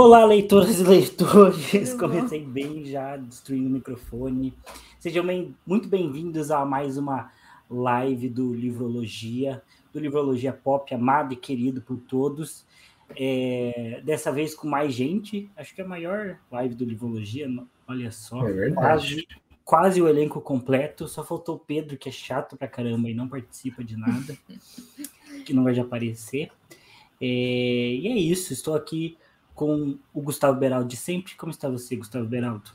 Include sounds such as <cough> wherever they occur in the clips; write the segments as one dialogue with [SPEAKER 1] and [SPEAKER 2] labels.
[SPEAKER 1] Olá, leitoras e leitores! <laughs> Comecei bem já, destruindo o microfone. Sejam bem, muito bem-vindos a mais uma live do Livrologia, do Livrologia Pop, amado e querido por todos. É, dessa vez com mais gente, acho que é a maior live do Livrologia, olha só.
[SPEAKER 2] É
[SPEAKER 1] quase, quase o elenco completo, só faltou o Pedro, que é chato pra caramba e não participa de nada, <laughs> que não vai de aparecer. É, e é isso, estou aqui com o Gustavo Beraldo de sempre. Como está você, Gustavo Beraldo?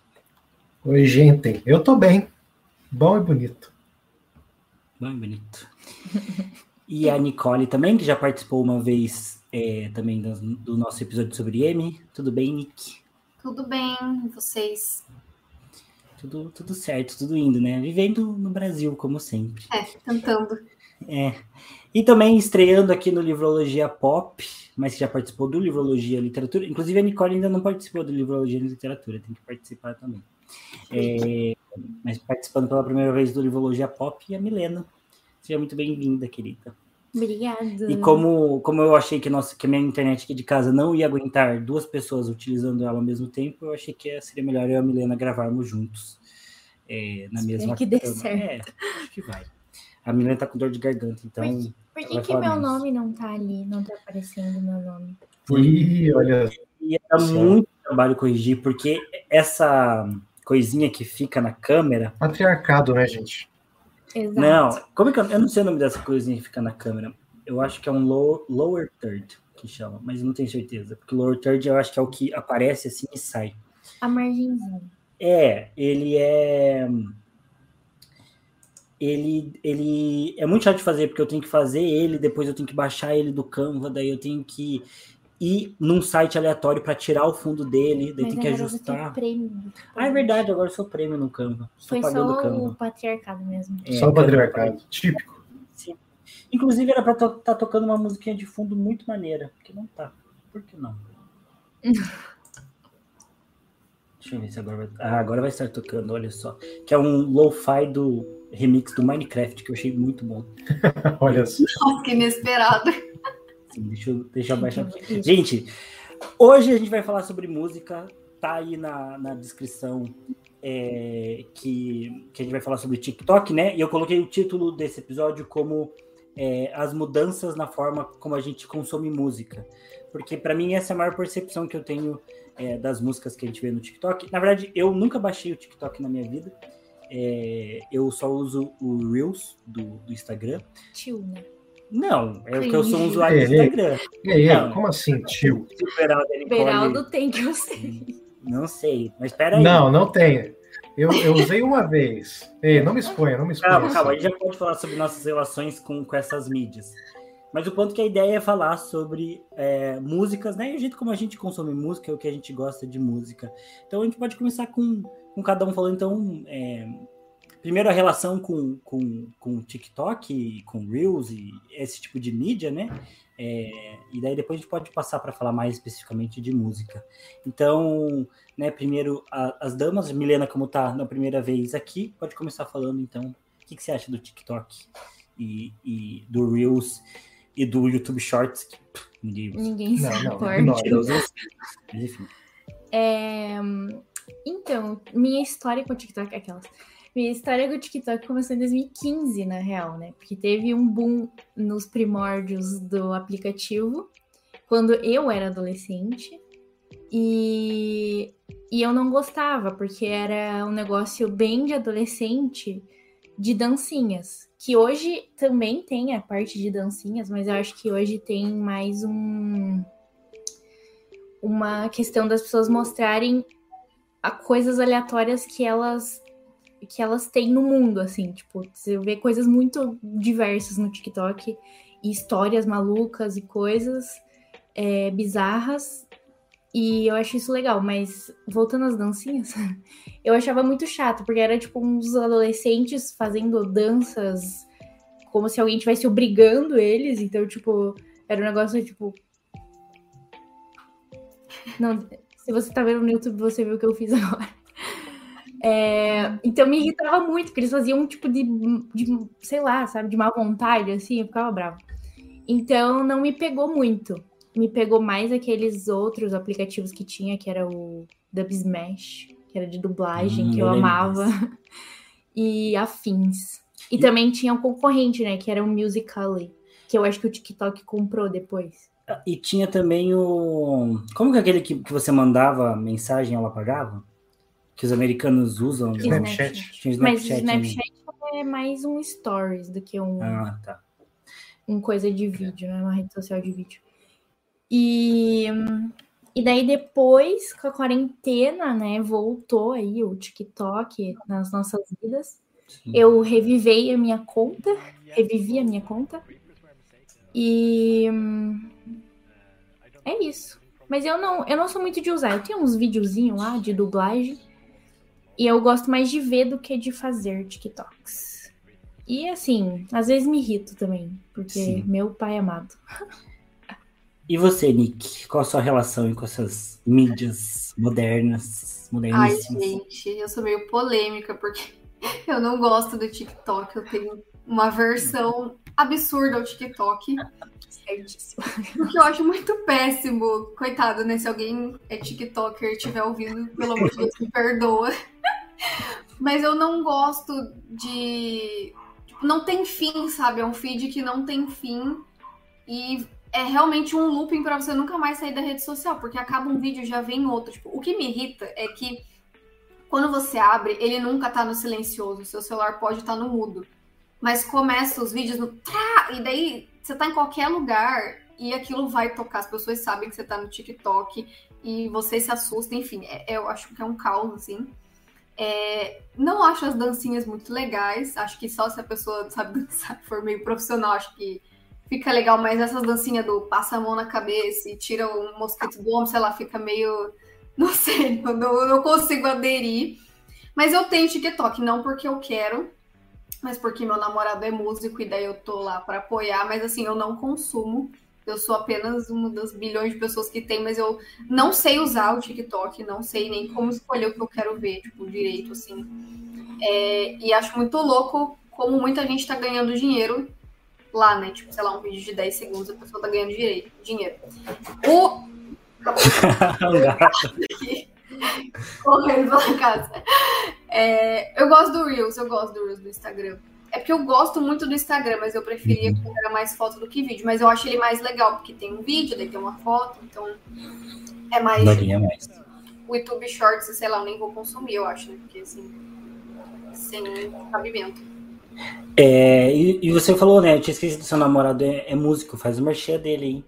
[SPEAKER 2] Oi, gente. Eu tô bem. Bom e bonito.
[SPEAKER 1] Bom e bonito. E a Nicole também, que já participou uma vez é, também do, do, nosso episódio sobre M. Tudo bem, Nick?
[SPEAKER 3] Tudo bem, e vocês?
[SPEAKER 1] Tudo, tudo certo, tudo indo, né? Vivendo no Brasil, como sempre.
[SPEAKER 3] É, tentando.
[SPEAKER 1] É. E também estreando aqui no Livrologia Pop, mas que já participou do Livrologia Literatura. Inclusive, a Nicole ainda não participou do Livrologia Literatura, tem que participar também. É, mas participando pela primeira vez do Livrologia Pop, e a Milena. Seja muito bem-vinda, querida.
[SPEAKER 3] Obrigada.
[SPEAKER 1] E como, como eu achei que, nossa, que a minha internet aqui de casa não ia aguentar duas pessoas utilizando ela ao mesmo tempo, eu achei que seria melhor eu e a Milena gravarmos juntos. É, na
[SPEAKER 3] Espero
[SPEAKER 1] mesma
[SPEAKER 3] que dê certo.
[SPEAKER 1] É, acho que vai. A Milena tá com dor de garganta, então.
[SPEAKER 3] Por, por que, que meu nome não tá ali? Não tá aparecendo meu nome?
[SPEAKER 2] Ih, olha.
[SPEAKER 1] Ia dar muito trabalho corrigir, porque essa coisinha que fica na câmera.
[SPEAKER 2] Patriarcado, né, gente?
[SPEAKER 3] Exato.
[SPEAKER 1] Não, como é que eu, eu não sei o nome dessa coisinha que fica na câmera. Eu acho que é um low, lower third que chama, mas não tenho certeza. Porque lower third eu acho que é o que aparece assim e sai.
[SPEAKER 3] A margenzinha.
[SPEAKER 1] É, ele é ele, ele é muito chato de fazer, porque eu tenho que fazer ele, depois eu tenho que baixar ele do Canva, daí eu tenho que ir num site aleatório para tirar o fundo dele, daí
[SPEAKER 3] Mas
[SPEAKER 1] tem que
[SPEAKER 3] agora
[SPEAKER 1] ajustar.
[SPEAKER 3] prêmio.
[SPEAKER 1] Ah, é verdade, agora eu sou prêmio no Canva.
[SPEAKER 3] Foi
[SPEAKER 1] o
[SPEAKER 3] só
[SPEAKER 1] Canva.
[SPEAKER 3] o patriarcado mesmo.
[SPEAKER 1] É,
[SPEAKER 2] Só o patriarcado. Típico.
[SPEAKER 1] Sim. Inclusive era para estar tá tocando uma musiquinha de fundo muito maneira, porque não tá. Por que não? <laughs> Deixa eu ver se agora vai. Ah, agora vai estar tocando, olha só. Que é um lo-fi do remix do Minecraft, que eu achei muito bom. <laughs>
[SPEAKER 2] Olha só.
[SPEAKER 3] Nossa, que inesperado.
[SPEAKER 1] Sim, deixa eu, deixa eu baixar aqui. Gente, hoje a gente vai falar sobre música, tá aí na, na descrição é, que, que a gente vai falar sobre TikTok, né? E eu coloquei o título desse episódio como é, as mudanças na forma como a gente consome música. Porque para mim essa é a maior percepção que eu tenho é, das músicas que a gente vê no TikTok. Na verdade, eu nunca baixei o TikTok na minha vida. É, eu só uso o Reels do, do Instagram.
[SPEAKER 3] Tio, né?
[SPEAKER 1] Não, é porque eu sou um usuário do. Instagram.
[SPEAKER 2] E aí,
[SPEAKER 1] Não.
[SPEAKER 2] como assim, tio?
[SPEAKER 1] O Beraldo, ele
[SPEAKER 3] Beraldo
[SPEAKER 1] colhe-
[SPEAKER 3] tem que eu sei.
[SPEAKER 1] Não sei, mas espera aí.
[SPEAKER 2] Não, não tem. Eu, eu usei uma vez. Ei, não me exponha, não me exponha.
[SPEAKER 1] Calma, calma, a gente já pode falar sobre nossas relações com, com essas mídias. Mas o ponto que a ideia é falar sobre é, músicas, né? E o jeito como a gente consome música, o que a gente gosta de música. Então a gente pode começar com, com cada um falando, então, é, primeiro a relação com, com, com TikTok, e com Reels e esse tipo de mídia, né? É, e daí depois a gente pode passar para falar mais especificamente de música. Então, né, primeiro a- as damas, Milena, como tá na primeira vez aqui, pode começar falando então o que, que você acha do TikTok e, e do Reels e do YouTube Shorts, que pff, ninguém.
[SPEAKER 3] Ninguém
[SPEAKER 2] Não,
[SPEAKER 3] se
[SPEAKER 2] não,
[SPEAKER 3] importa.
[SPEAKER 2] não.
[SPEAKER 1] Mentira, usa sim. Mas enfim.
[SPEAKER 3] É, Então, minha história com o TikTok aquelas. Minha história com o TikTok começou em 2015, na real, né? Porque teve um boom nos primórdios do aplicativo, quando eu era adolescente. E, e eu não gostava, porque era um negócio bem de adolescente, de dancinhas. Que hoje também tem a parte de dancinhas, mas eu acho que hoje tem mais um uma questão das pessoas mostrarem a coisas aleatórias que elas que elas têm no mundo, assim, tipo, você vê coisas muito diversas no TikTok, e histórias malucas e coisas é, bizarras, e eu acho isso legal, mas voltando às dancinhas, <laughs> eu achava muito chato, porque era tipo uns adolescentes fazendo danças como se alguém estivesse obrigando eles, então, tipo, era um negócio tipo. Não, se você tá vendo no YouTube, você viu o que eu fiz <laughs> agora. É, então me irritava muito, porque eles faziam um tipo de, de, sei lá, sabe, de má vontade, assim, eu ficava brava. Então não me pegou muito. me pegou mais aqueles outros aplicativos que tinha, que era o Dub Smash, que era de dublagem,
[SPEAKER 1] Hum,
[SPEAKER 3] que eu amava, <laughs> e afins. E, também tinha um concorrente, né, que era o Musical.ly, que eu acho que o TikTok comprou depois.
[SPEAKER 1] E tinha também o. Como que é aquele que, que você mandava mensagem e ela pagava? Que os americanos usam. né?
[SPEAKER 2] Snapchat.
[SPEAKER 1] Tinha
[SPEAKER 3] Mas o
[SPEAKER 1] Snapchat. né?
[SPEAKER 3] Snapchat é mais um stories do que um,
[SPEAKER 1] Ah, tá.
[SPEAKER 3] um coisa de vídeo, né? Uma rede social de vídeo. E, e daí depois, com a quarentena, né, voltou aí o TikTok nas nossas vidas.
[SPEAKER 1] Sim.
[SPEAKER 3] Eu revivei a minha conta, revivi a minha conta. E hum, é isso. Mas eu não, eu não sou muito de usar. Eu tenho uns videozinhos lá de dublagem. E eu gosto mais de ver do que de fazer TikToks. E assim, às vezes me irrito também, porque
[SPEAKER 1] Sim.
[SPEAKER 3] meu pai amado.
[SPEAKER 1] E você, Nick? Qual a sua relação com essas mídias modernas,
[SPEAKER 4] Ai, gente, eu sou meio polêmica, porque <laughs> eu não gosto do TikTok. Eu tenho uma versão absurda ao TikTok,
[SPEAKER 3] Certíssimo.
[SPEAKER 4] porque eu acho muito péssimo. Coitado, né? Se alguém é TikToker e estiver ouvindo, pelo amor de Deus, me perdoa. Mas eu não gosto de. tipo, não tem fim, sabe? É um feed que não tem fim. E é realmente um looping pra você nunca mais sair da rede social, porque acaba um vídeo já vem outro. Tipo, o que me irrita é que quando você abre, ele nunca tá no silencioso. O seu celular pode estar no mudo. Mas começa os vídeos no. E daí você tá em qualquer lugar e aquilo vai tocar. As pessoas sabem que você tá no TikTok e você se assusta. Enfim, é- eu acho que é um caos, assim. É, não acho as dancinhas muito legais. Acho que só se a pessoa <laughs> sabe dançar, for meio profissional, acho que fica legal. Mas essas dancinhas do passa a mão na cabeça e tira um mosquito do ombro, sei lá, fica meio. <laughs> Não sei, eu não, eu não consigo aderir. Mas eu tenho TikTok, não porque eu quero, mas porque meu namorado é músico e daí eu tô lá pra apoiar. Mas assim, eu não consumo. Eu sou apenas uma das bilhões de pessoas que tem, mas eu não sei usar o TikTok, não sei nem como escolher o que eu quero ver, tipo, direito, assim. É, e acho muito louco como muita gente tá ganhando dinheiro lá, né? Tipo, sei lá, um vídeo de 10 segundos, a pessoa tá ganhando direito, dinheiro. O. <laughs> <laughs> correndo pela casa. É, eu gosto do Reels, eu gosto do Reels do Instagram. É porque eu gosto muito do Instagram, mas eu preferia
[SPEAKER 1] Uhum.
[SPEAKER 4] era mais foto do que vídeo. Mas eu acho ele mais legal, porque tem um vídeo, daí tem uma foto, então é mais.
[SPEAKER 1] Varia mais.
[SPEAKER 4] O YouTube Shorts, sei lá, eu nem vou consumir, eu acho, né? Porque assim, sem cabimento.
[SPEAKER 1] É, e, e você falou, né? Eu tinha esquecido que seu namorado é, é músico, faz o merchan dele, hein?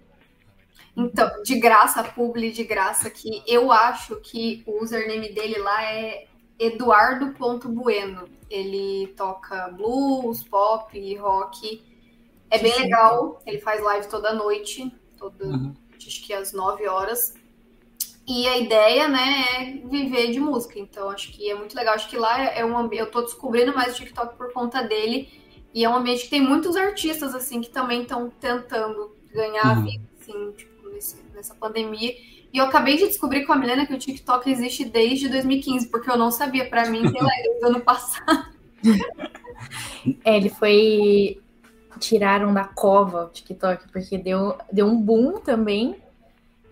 [SPEAKER 4] Então, de graça, publi de graça, que eu acho que o username dele lá é eduardo.bueno. Ele toca blues, pop, rock. É bem legal. Ele faz live toda noite, toda,
[SPEAKER 1] Uhum.
[SPEAKER 4] acho que às 9 horas. E a ideia, né, é viver de música. Então, acho que é muito legal. Acho que lá é um ambiente. Eu tô descobrindo mais o TikTok por conta dele. E é um ambiente que tem muitos artistas, assim, que também estão tentando ganhar a
[SPEAKER 1] Uhum.
[SPEAKER 4] vida, assim, tipo, nesse- nessa pandemia. E eu acabei de descobrir com a Milena que o TikTok existe desde 2015, porque eu não sabia. Pra mim, sei lá, desde o ano passado. <laughs>
[SPEAKER 3] É, ele foi. Tiraram da cova o TikTok, porque deu, deu um boom também.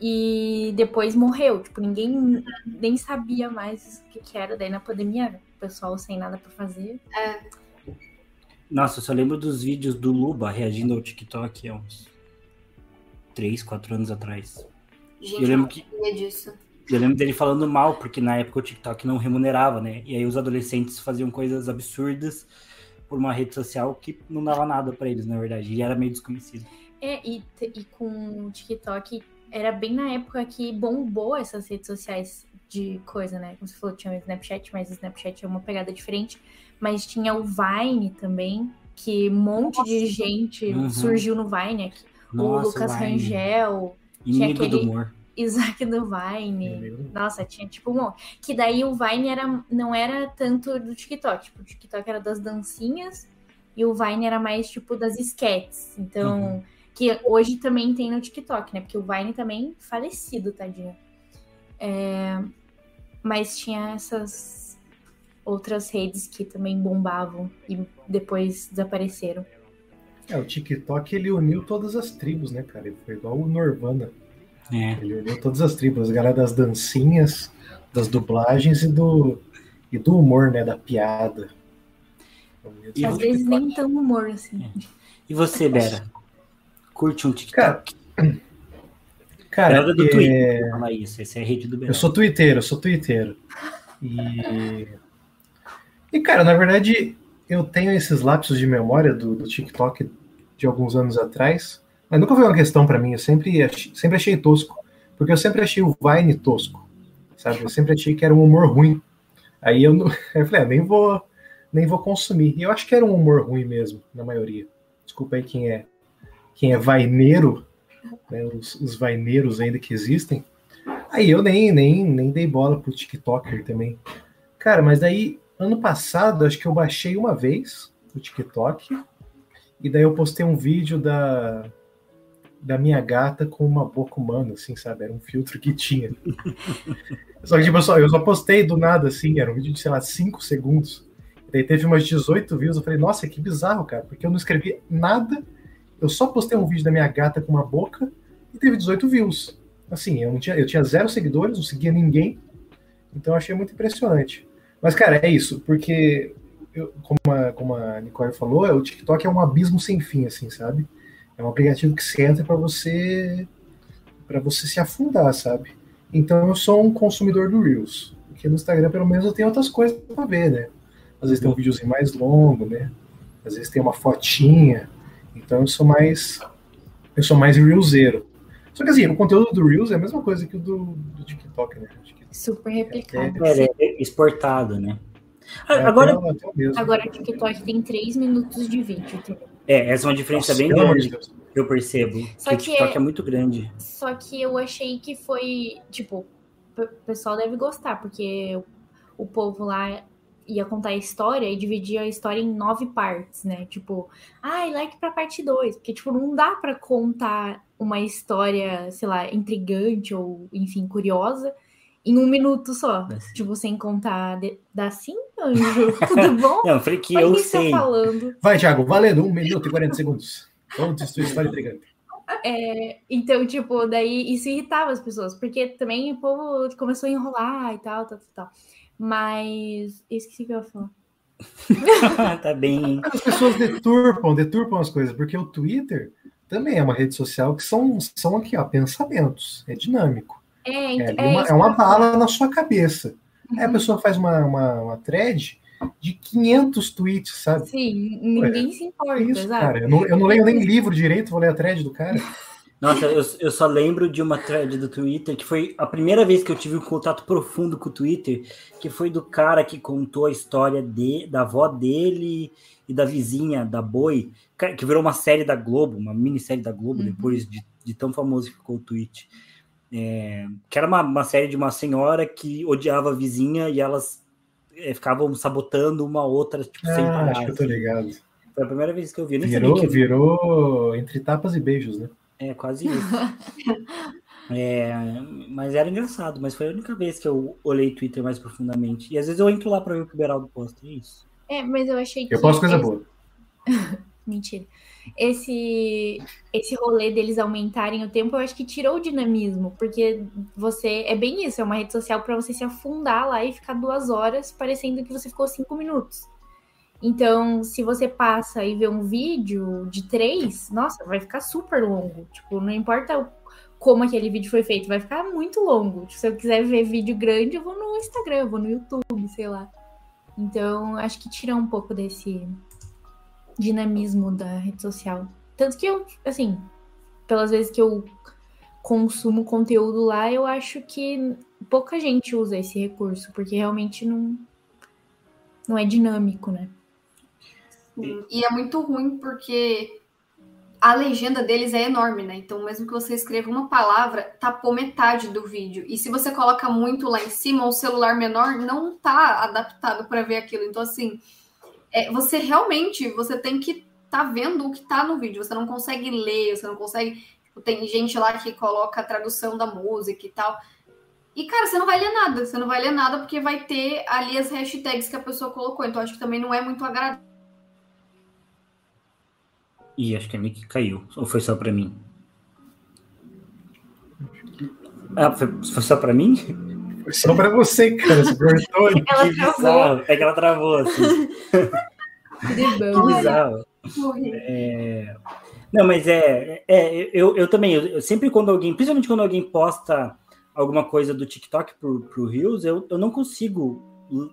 [SPEAKER 3] E depois morreu. Tipo, ninguém nem sabia mais o que, que era. Daí na pandemia, o pessoal sem nada pra fazer.
[SPEAKER 1] Nossa, eu só lembro dos vídeos do Luba reagindo ao TikTok há uns 3, 4 anos atrás.
[SPEAKER 4] Gente,
[SPEAKER 1] Eu
[SPEAKER 4] eu
[SPEAKER 1] lembro
[SPEAKER 4] não
[SPEAKER 1] que-
[SPEAKER 4] sabia disso.
[SPEAKER 1] Eu lembro dele falando mal, porque na época o TikTok não remunerava, né? E aí os adolescentes faziam coisas absurdas por uma rede social que não dava nada pra eles, na verdade. E era meio desconhecido.
[SPEAKER 3] É, e, e com o TikTok, era bem na época que bombou essas redes sociais de coisa, né? Como você falou, tinha o Snapchat, mas o Snapchat é uma pegada diferente. Mas tinha o Vine também, que um monte de gente
[SPEAKER 1] Uhum.
[SPEAKER 3] surgiu no Vine. aqui. O
[SPEAKER 1] Nossa,
[SPEAKER 3] Lucas
[SPEAKER 1] Vine.
[SPEAKER 3] Rangel,
[SPEAKER 1] Inimigo
[SPEAKER 3] tinha
[SPEAKER 1] do
[SPEAKER 3] aquele-
[SPEAKER 1] humor.
[SPEAKER 3] Isaac do Vine. Nossa, tinha tipo um monte. Que daí o Vine era, não era tanto do TikTok. Tipo, o TikTok era das dancinhas e o Vine era mais tipo das sketches. Então,
[SPEAKER 1] Uhum.
[SPEAKER 3] que hoje também tem no TikTok, né? Porque o Vine também falecido, tadinho. É, mas tinha essas outras redes que também bombavam e depois desapareceram.
[SPEAKER 2] É, o TikTok ele uniu todas as tribos, né, cara? Ele foi igual o Norvana.
[SPEAKER 1] É.
[SPEAKER 2] Ele uniu todas as tribos, a galera das dancinhas, das dublagens e do, e do humor, né? Da piada.
[SPEAKER 1] E
[SPEAKER 3] Às vezes
[SPEAKER 1] TikTok?
[SPEAKER 3] nem tão humor, assim.
[SPEAKER 1] E você, Bera? Curte um TikTok?
[SPEAKER 2] Cara,
[SPEAKER 1] Era do
[SPEAKER 2] é,
[SPEAKER 1] Twitter. Fala isso, essa é a rede do Bera.
[SPEAKER 2] eu sou twitteiro, eu sou twitteiro. E, e, cara, na verdade, eu tenho esses lapsos de memória do, do TikTok de alguns anos atrás, mas nunca foi uma questão pra mim. Eu sempre achei, sempre achei tosco, porque eu sempre achei o Vine tosco, sabe? Eu sempre achei que era um humor ruim. Aí eu, não- <laughs> eu falei, ah, nem vou, nem vou consumir. E eu acho que era um humor ruim mesmo, na maioria. Desculpa aí quem é, quem é vaineiro, né, os, os vaineiros ainda que existem. Aí eu nem, nem, nem dei bola pro TikToker também. Cara, mas daí, ano passado, acho que eu baixei uma vez o TikTok, e daí eu postei um vídeo da, da minha gata com uma boca humana, assim, sabe? Era um filtro que tinha. <laughs> só que, tipo, eu só, eu só postei do nada, assim, era um vídeo de, sei lá, 5 segundos. Daí teve umas 18 views, eu falei, nossa, que bizarro, cara, porque eu não escrevi nada, eu só postei um vídeo da minha gata com uma boca e teve 18 views. Assim, eu, não tinha, eu tinha zero seguidores, não seguia ninguém, então eu achei muito impressionante. Mas, cara, é isso, porque, eu- como, a, como a Nicole falou, é, o TikTok é um abismo sem fim, assim, sabe? É um aplicativo que você entra para você para você se afundar, sabe? Então eu sou um consumidor do Reels, porque no Instagram pelo menos eu tenho outras coisas para ver, né? Às vezes tem um videozinho mais longo, né? Às vezes tem uma fotinha. Então eu sou mais eu sou mais reelzeiro. Só que assim, o conteúdo do Reels é a mesma coisa que o do, do TikTok, né? Acho que
[SPEAKER 3] Super replicado.
[SPEAKER 1] É, ele é exportado, né? Ah,
[SPEAKER 2] é
[SPEAKER 1] Agora.
[SPEAKER 3] Agora o TikTok tem 3 minutos de vídeo, entendeu?
[SPEAKER 1] é, essa é uma diferença
[SPEAKER 2] Nossa,
[SPEAKER 1] bem grande
[SPEAKER 2] Deus.
[SPEAKER 1] eu percebo.
[SPEAKER 3] Só
[SPEAKER 1] que o TikTok
[SPEAKER 3] é-
[SPEAKER 1] é muito grande.
[SPEAKER 3] Só que eu achei que foi, tipo, o pessoal deve gostar, porque o, povo lá ia contar a história e dividia a história em nove partes, né? Tipo, ai, like pra parte 2. Porque, tipo, não dá pra contar uma história, sei lá, intrigante ou, enfim, curiosa em um minuto só.
[SPEAKER 1] Dá sim.
[SPEAKER 3] Tipo, sem contar. De... Dá sim, anjo? <laughs> Tudo bom?
[SPEAKER 1] Não, falei que
[SPEAKER 3] Olha
[SPEAKER 1] eu sei.
[SPEAKER 3] falando.
[SPEAKER 2] Vai, Thiago, valendo, 1 minuto e 40 segundos. Conte sua história intrigante.
[SPEAKER 3] É, então, tipo, daí isso irritava as pessoas, porque também o povo começou a enrolar e tal, tal, tal, tal. Mas esqueci o que eu ia falar. <laughs>
[SPEAKER 1] tá bem.
[SPEAKER 2] As pessoas deturpam, deturpam as coisas, porque o Twitter também é uma rede social que são, são aqui, ó, pensamentos. É dinâmico.
[SPEAKER 3] É,
[SPEAKER 2] É,
[SPEAKER 3] é
[SPEAKER 2] uma, é uma bala na sua cabeça. Aí a
[SPEAKER 3] Uhum.
[SPEAKER 2] pessoa faz uma, uma, uma thread de 500 tweets, sabe?
[SPEAKER 3] Sim, ninguém se
[SPEAKER 2] É
[SPEAKER 3] importa,
[SPEAKER 2] isso,
[SPEAKER 3] exato.
[SPEAKER 2] cara. Eu não, eu não leio nem livro direito, vou ler a thread do cara. <laughs>
[SPEAKER 1] Nossa, eu, eu só lembro de uma thread do Twitter que foi a primeira vez que eu tive um contato profundo com o Twitter, que foi do cara que contou a história de, da avó dele e da vizinha, da Boi, que virou uma série da Globo, uma minissérie da Globo,
[SPEAKER 3] Uhum.
[SPEAKER 1] depois de, de tão famoso que ficou o tweet. É, que era uma, uma série de uma senhora que odiava a vizinha e elas é, ficavam sabotando uma outra, tipo, sem
[SPEAKER 2] Ah,
[SPEAKER 1] parar.
[SPEAKER 2] acho que eu tô
[SPEAKER 1] assim.
[SPEAKER 2] ligado.
[SPEAKER 1] Foi a primeira vez que eu vi. Eu
[SPEAKER 2] Virou,
[SPEAKER 1] que
[SPEAKER 2] virou entre tapas e beijos, né?
[SPEAKER 1] é, quase isso. <laughs> É, mas era engraçado, mas foi a única vez que eu olhei Twitter mais profundamente. E às vezes eu entro lá pra ver o que o Beraldo posta, é isso.
[SPEAKER 3] É, mas eu achei que.
[SPEAKER 2] Eu posto coisa boa. <laughs>
[SPEAKER 3] Mentira. Esse, esse rolê deles aumentarem o tempo, eu acho que tirou o dinamismo, porque você. É bem isso, é uma rede social pra você se afundar lá e ficar duas horas, parecendo que você ficou cinco minutos. Então, se você passa e vê um vídeo de três, nossa, vai ficar super longo. Tipo, não importa como aquele vídeo foi feito, vai ficar muito longo. Tipo, se eu quiser ver vídeo grande, eu vou no Instagram, eu vou no YouTube, sei lá. Então, acho que tira um pouco desse dinamismo da rede social. Tanto que eu, assim, pelas vezes que eu consumo conteúdo lá, eu acho que pouca gente usa esse recurso, porque realmente não, não é dinâmico, né?
[SPEAKER 4] E é muito ruim porque a legenda deles é enorme, né? Então, mesmo que você escreva uma palavra, tapou metade do vídeo. E se você coloca muito lá em cima, um celular menor não tá adaptado para ver aquilo. Então, assim, é, você realmente você tem que tá vendo o que tá no vídeo. Você não consegue ler, você não consegue. tipo, tem gente lá que coloca a tradução da música e tal. E, cara, você não vai ler nada. Você não vai ler nada porque vai ter ali as hashtags que a pessoa colocou. Então, acho que também não é muito agradável.
[SPEAKER 1] Ih, acho que a Nick caiu. Ou foi só pra mim? Ah, foi, só pra mim?
[SPEAKER 2] Só pra você, cara. Você cortou. <laughs>
[SPEAKER 3] Ela
[SPEAKER 1] que
[SPEAKER 3] travou.
[SPEAKER 1] bizarro. É que ela travou, assim. <laughs>
[SPEAKER 3] De
[SPEAKER 1] Que bizarro. É, Não, mas é, é eu, eu também, eu, eu sempre quando alguém, principalmente quando alguém posta alguma coisa do TikTok pro, pro Reels, eu, eu não consigo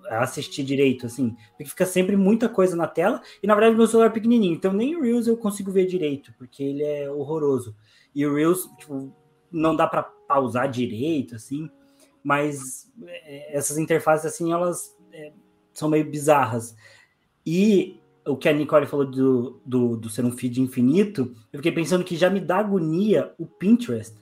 [SPEAKER 1] assistir direito, assim, porque fica sempre muita coisa na tela, e na verdade meu celular é pequenininho, então nem o Reels eu consigo ver direito, porque ele é horroroso. E o Reels, tipo, não dá para pausar direito, assim, mas é, essas interfaces, assim, elas é, são meio bizarras. E o que a Nicole falou do, do, do ser um feed infinito, eu fiquei pensando que já me dá agonia o Pinterest.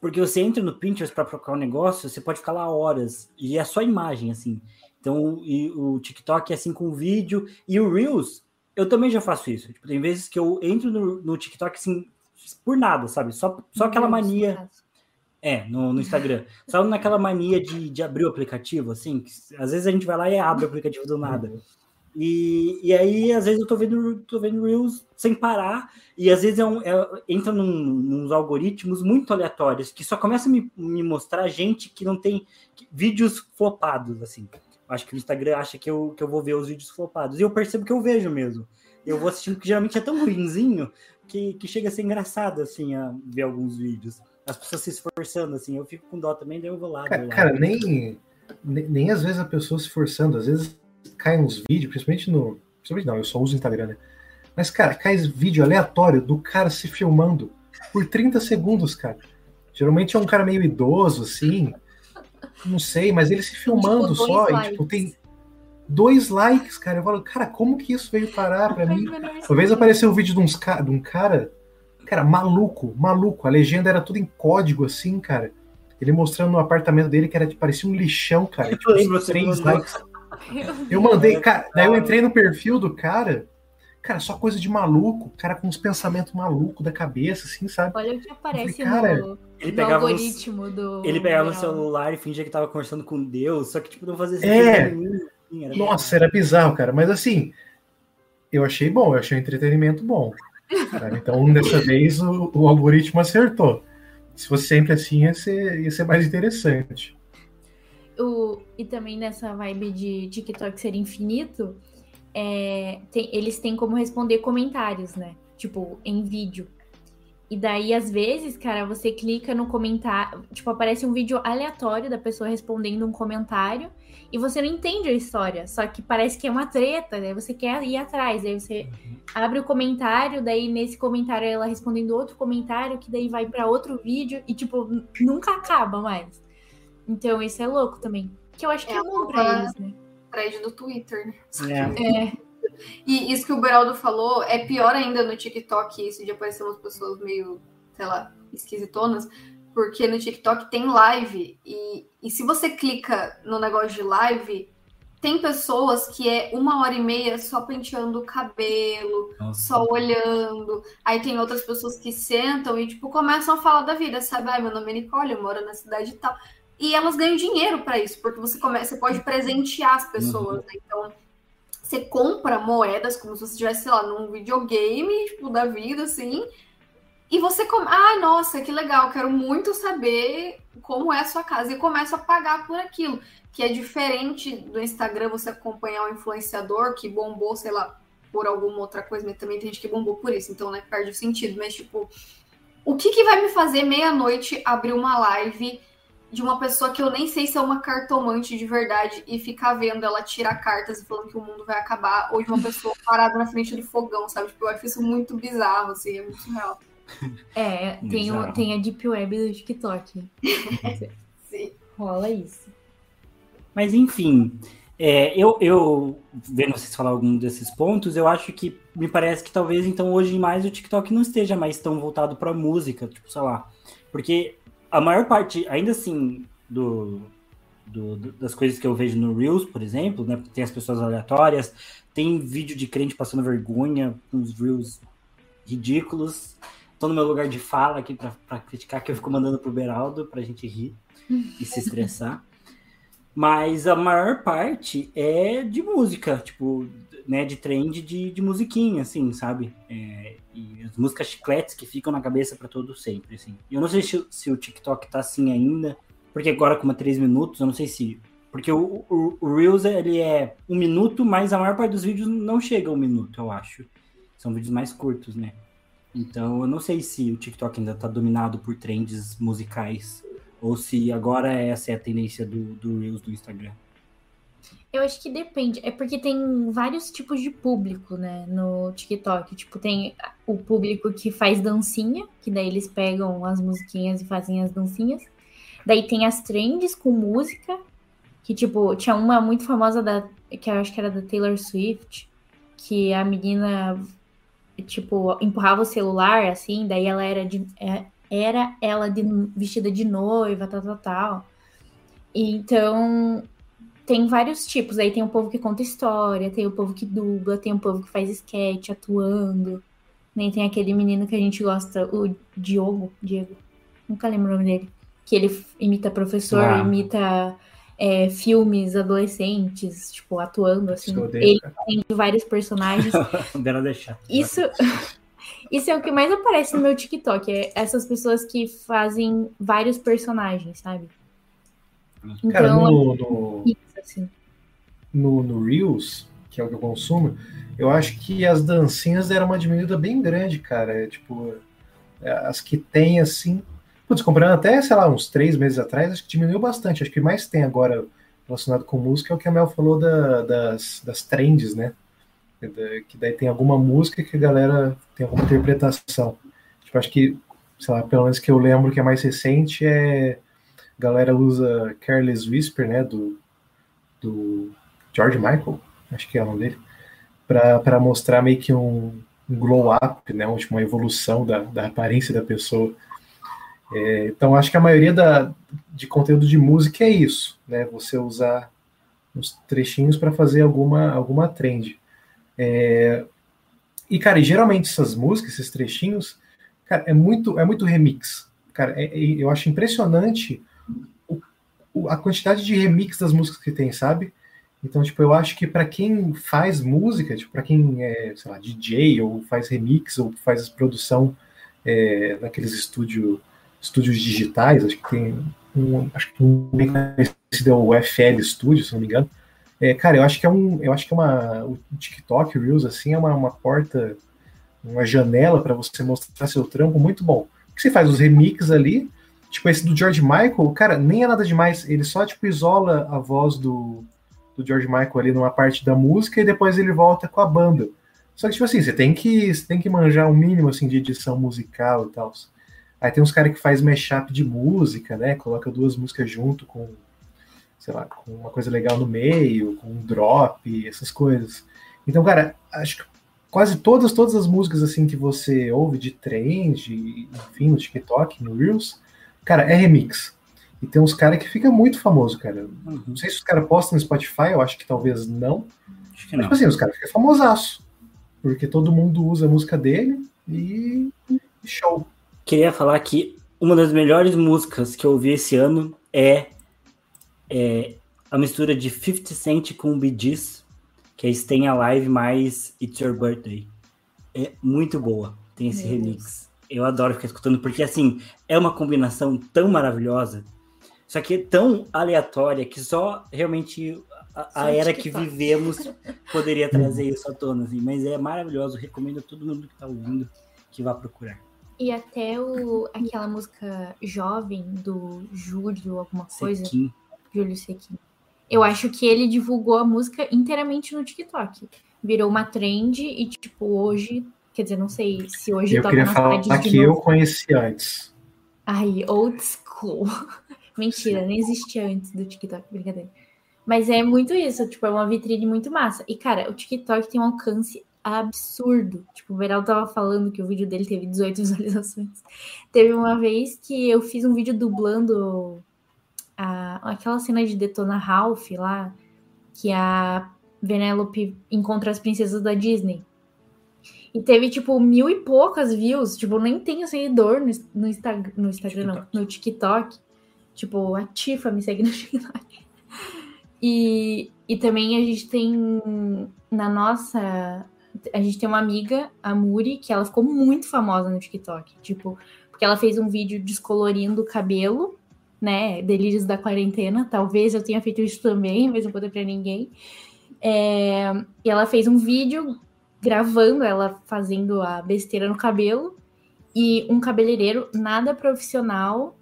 [SPEAKER 1] Porque você entra no Pinterest para procurar um negócio, você pode ficar lá horas, e é só imagem, assim. Então, e o TikTok é assim com vídeo, e o Reels, eu também já faço isso. Tipo, tem vezes que eu entro no, no TikTok, assim, por nada, sabe? Só, só aquela mania. É, no, no Instagram. Só naquela mania de, de abrir o aplicativo, assim, que às vezes a gente vai lá e abre o aplicativo do nada. E, e aí, às vezes, eu tô vendo, tô vendo Reels sem parar, e às vezes é um, é- entra num, nos algoritmos muito aleatórios, que só começa a me, me mostrar gente que não tem que- vídeos flopados, assim. Acho que o Instagram acha que eu, que eu vou ver os vídeos flopados. E eu percebo que eu vejo mesmo. Eu vou assistindo, que geralmente é tão ruinzinho que, que chega a ser engraçado, assim, a ver alguns vídeos. As pessoas se esforçando, assim, eu fico com dó também, daí eu vou lá.
[SPEAKER 2] Cara,
[SPEAKER 1] vou lá.
[SPEAKER 2] cara, nem, nem, nem às vezes a pessoa se forçando, às vezes cai uns vídeos, principalmente no. Principalmente não, eu só uso o Instagram, né? Mas, cara, cai vídeo aleatório do cara se filmando por 30 segundos, cara. Geralmente é um cara meio idoso, assim. Não sei, mas ele se filmando
[SPEAKER 3] Tipo,
[SPEAKER 2] só, e tipo, tem dois likes, cara. Eu falo, cara, como que isso veio parar pra mim?
[SPEAKER 3] Faz o menor
[SPEAKER 2] Uma vez
[SPEAKER 3] sentido.
[SPEAKER 2] apareceu um vídeo de, uns ca- de um cara, cara, maluco, maluco. A legenda era tudo em código, assim, cara. Ele mostrando no apartamento dele que era, tipo, parecia um lixão, cara. Tipo,
[SPEAKER 1] Eu lembro,
[SPEAKER 2] uns
[SPEAKER 1] você
[SPEAKER 2] três likes. Eu mandei, cara, daí eu entrei no perfil do cara, cara, só coisa de maluco, cara com uns pensamentos malucos da cabeça, assim, sabe?
[SPEAKER 3] Olha o que aparece
[SPEAKER 2] Cara,
[SPEAKER 3] no,
[SPEAKER 1] Ele
[SPEAKER 3] no
[SPEAKER 1] pegava, os-
[SPEAKER 3] algoritmo do.
[SPEAKER 1] ele pegava o celular e fingia que tava conversando com Deus, só que, tipo, não fazia
[SPEAKER 2] É.
[SPEAKER 1] nenhum, assim, era
[SPEAKER 2] Nossa, era bizarro, cara. Mas assim, eu achei bom, eu achei um entretenimento bom. Então, dessa vez, o, o algoritmo acertou. Se fosse sempre assim, ia ser, ia ser mais interessante.
[SPEAKER 3] O, e também nessa vibe de TikTok ser infinito, é, tem- eles têm como responder comentários, né? Tipo, em vídeo. E daí, às vezes, cara, você clica no comentário, tipo, aparece um vídeo aleatório da pessoa respondendo um comentário e você não entende a história, só que parece que é uma treta, daí você quer ir atrás, daí você abre o comentário, daí nesse comentário ela respondendo outro comentário, que daí vai pra outro vídeo e, tipo, nunca acaba mais. Então, isso é louco também. Que eu acho que é,
[SPEAKER 4] É
[SPEAKER 3] bom pra eles, né?
[SPEAKER 4] Thread do Twitter, né?
[SPEAKER 1] É.
[SPEAKER 3] É,
[SPEAKER 4] E isso que o Beraldo falou é pior ainda no TikTok, isso de aparecer umas pessoas meio, sei lá, esquisitonas, porque no TikTok tem live. E, e se você clica no negócio de live, tem pessoas que é uma hora e meia só penteando o cabelo,
[SPEAKER 1] Nossa.
[SPEAKER 4] só olhando. Aí tem outras pessoas que sentam e, tipo, começam a falar da vida, sabe? Ai, meu nome é Nicole, eu moro na cidade e tal. E elas ganham dinheiro pra isso, porque você começa, você pode presentear as pessoas, né? Então, você compra moedas como se você estivesse, sei lá, num videogame, tipo, da vida, assim. E você come. Ah, nossa, que legal, quero muito saber como é a sua casa. E começa a pagar por aquilo. Que é diferente do Instagram você acompanhar um influenciador que bombou, sei lá, por alguma outra coisa, mas também tem gente que bombou por isso, então, né, perde o sentido. Mas, tipo, o que, que vai me fazer meia-noite abrir uma live de uma pessoa que eu nem sei se é uma cartomante de verdade e ficar vendo ela tirar cartas e falando que o mundo vai acabar, ou de uma pessoa <laughs> parada na frente do fogão, sabe? Tipo, eu acho isso muito bizarro, assim, é muito surreal.
[SPEAKER 3] é <laughs> tem, o, tem a Deep Web do TikTok. <laughs>
[SPEAKER 4] Sim.
[SPEAKER 3] Rola isso.
[SPEAKER 1] Mas enfim, é, eu, eu vendo vocês falar algum desses pontos, eu acho que me parece que talvez então hoje mais o TikTok não esteja mais tão voltado para música, tipo, sei lá, porque a maior parte, ainda assim, do, do- do- das coisas que eu vejo no Reels, por exemplo, né, tem as pessoas aleatórias, tem vídeo de crente passando vergonha, uns Reels ridículos. Tô no meu lugar de fala aqui para criticar, que eu fico mandando pro Beraldo pra gente rir e se estressar. Mas a maior parte é de música, tipo, né, de trend de, de musiquinha, assim, sabe? É, e as músicas chicletes que ficam na cabeça para todo sempre, assim. Eu não sei se, se, o TikTok tá assim ainda, porque agora com uma 3 minutos, eu não sei se... Porque o, o, o, Reels, ele é um minuto, mas a maior parte dos vídeos não chega a um minuto, eu acho. São vídeos mais curtos, né? Então, eu não sei se o TikTok ainda tá dominado por trends musicais, ou se agora essa é a tendência do, do Reels do Instagram.
[SPEAKER 3] Eu acho que depende. É porque tem vários tipos de público, né, no TikTok. Tipo, tem o público que faz dancinha, que daí eles pegam as musiquinhas e fazem as dancinhas. Daí tem as trends com música, que tipo, tinha uma muito famosa da que eu acho que era da Taylor Swift, que a menina tipo empurrava o celular assim, daí ela era de é, era ela de, vestida de noiva, tal, tal, tal. Então, tem vários tipos. Aí tem o povo que conta história, tem o povo que dubla, tem o povo que faz sketch atuando. Nem tem aquele menino que a gente gosta, o Diogo, Diego. Nunca lembro o nome dele. Que ele imita professor, ah. imita é, filmes adolescentes, tipo, atuando assim. Ele tem vários personagens. <laughs>
[SPEAKER 1] deixar.
[SPEAKER 3] Isso. Isso é o que mais aparece no meu TikTok, é essas pessoas que fazem vários personagens, sabe?
[SPEAKER 2] Então, Cara, no, no, assim. no, no Reels, que é o que eu consumo, eu acho que as dancinhas deram uma diminuída bem grande, cara. É, tipo, é, as que tem assim. Putz, comprando até, sei lá, uns três meses atrás, acho que diminuiu bastante. Acho que mais tem agora relacionado com música é o que a Mel falou da, das, das trends, né? Que daí tem alguma música que a galera tem alguma interpretação. Tipo, acho que, sei lá, pelo menos que eu lembro que é mais recente é. A galera usa Careless Whisper, né? Do, do George Michael, acho que é o nome dele, para mostrar meio que um, um glow up, né, tipo, uma evolução da, da aparência da pessoa. É, então, acho que a maioria da, de conteúdo de música é isso, né? Você usar uns trechinhos para fazer alguma, alguma trend. É, e, cara, geralmente essas músicas, esses trechinhos, cara, é muito, é muito remix. Cara, é, é, eu acho impressionante a quantidade de remix das músicas que tem, sabe? Então, tipo, eu acho que para quem faz música, tipo, para quem é, sei lá, DJ ou faz remix ou faz produção é, naqueles estúdio, estúdios digitais, acho que tem um, acho que um o FL Studio, se não me engano. É, cara, eu acho que é um, eu acho que é uma, o TikTok, Reels, assim, é uma, uma porta, uma janela para você mostrar seu trampo muito bom. Você faz os remixes ali, Tipo, esse do George Michael, cara, nem é nada demais. Ele só, tipo, isola a voz do, do George Michael ali numa parte da música e depois ele volta com a banda. Só que, tipo assim, você tem que, você tem que manjar um mínimo, assim, de edição musical e tal. Aí tem uns caras que faz mashup de música, né? Coloca duas músicas junto com, sei lá, com uma coisa legal no meio, com um drop, essas coisas. Então, cara, acho que quase todas, todas as músicas, assim, que você ouve de trend, enfim, no TikTok, no Reels, Cara, é remix. E tem uns caras que fica muito famoso, cara. Uhum. Não sei se os caras postam no Spotify, eu acho que talvez não. Acho que Mas, não. Tipo assim, os caras ficam famosaço. Porque todo mundo usa a música dele e, e show.
[SPEAKER 1] Queria falar que uma das melhores músicas que eu ouvi esse ano é, é a mistura de 50 Cent com Bee Gees, que é Stay Alive mais It's Your Birthday. É muito boa. Tem esse Meu remix. Deus. Eu adoro ficar escutando, porque assim, é uma combinação tão maravilhosa, só que é tão aleatória que só realmente a, a era que vivemos <laughs> poderia trazer isso à tona, assim, mas é maravilhoso, recomendo a todo mundo que está ouvindo que vá procurar.
[SPEAKER 3] E até o, aquela música jovem do Júlio, alguma coisa. Sequim. Júlio Sequim. Eu acho que ele divulgou a música inteiramente no TikTok. Virou uma trend e, tipo, hoje Quer dizer, não sei se hoje
[SPEAKER 2] eu queria falar que eu conheci antes.
[SPEAKER 3] Ai, old school. <laughs> Mentira, nem existia antes do TikTok, brincadeira. Mas é muito isso, tipo, é uma vitrine muito massa. E, cara, o TikTok tem um alcance absurdo. Tipo, o Verão tava falando que o vídeo dele teve 18 visualizações. Teve uma vez que eu fiz um vídeo dublando a, aquela cena de Detona Ralph lá, que a Vanellope encontra as princesas da Disney. E teve, tipo, mil e poucas views. Tipo, nem tenho seguidor no, no, Insta, no Instagram, TikTok. não, no TikTok. Tipo, a Tifa me segue no <laughs> TikTok. E, e também a gente tem na nossa a gente tem uma amiga, a Muri, que ela ficou muito famosa no TikTok. Tipo, porque ela fez um vídeo descolorindo o cabelo, né? Delírios da quarentena. Talvez eu tenha feito isso também, mas não vou para ninguém. É, e ela fez um vídeo gravando ela fazendo a besteira no cabelo. E um cabeleireiro nada profissional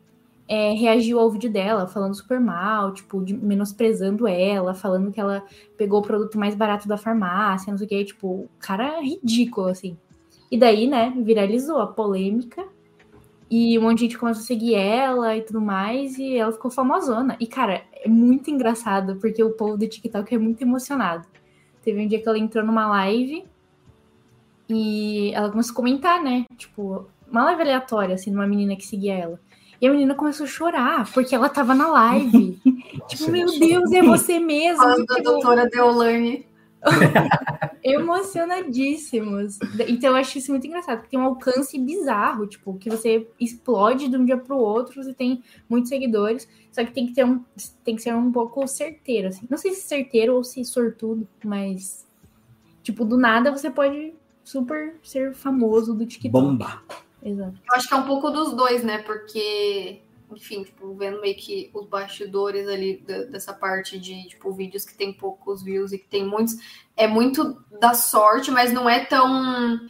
[SPEAKER 3] é, reagiu ao vídeo dela, falando super mal, tipo, de, menosprezando ela, falando que ela pegou o produto mais barato da farmácia, não sei o que, tipo, cara ridículo, assim. E daí, né, viralizou a polêmica, e um monte de gente começou a seguir ela e tudo mais, e ela ficou famosona. E, cara, é muito engraçado, porque o povo do TikTok é muito emocionado. Teve um dia que ela entrou numa live e ela começou a comentar, né? Tipo, uma live aleatória, assim, de uma menina que seguia ela. E a menina começou a chorar, porque ela tava na live. <laughs> tipo, meu Deus, é você mesmo.
[SPEAKER 4] Falando
[SPEAKER 3] tipo,
[SPEAKER 4] da doutora Deolane. <laughs>
[SPEAKER 3] emocionadíssimos. Então eu acho isso muito engraçado, porque tem um alcance bizarro, tipo, que você explode de um dia pro outro, você tem muitos seguidores, só que tem que ter um tem que ser um pouco certeiro assim. Não sei se certeiro ou se sortudo, mas tipo, do nada você pode super ser famoso do TikTok.
[SPEAKER 1] Bomba.
[SPEAKER 3] Exato.
[SPEAKER 4] Eu acho que é um pouco dos dois, né? Porque, enfim, tipo, vendo meio que os bastidores ali da, dessa parte de, tipo, vídeos que tem poucos views e que tem muitos, é muito da sorte, mas não é tão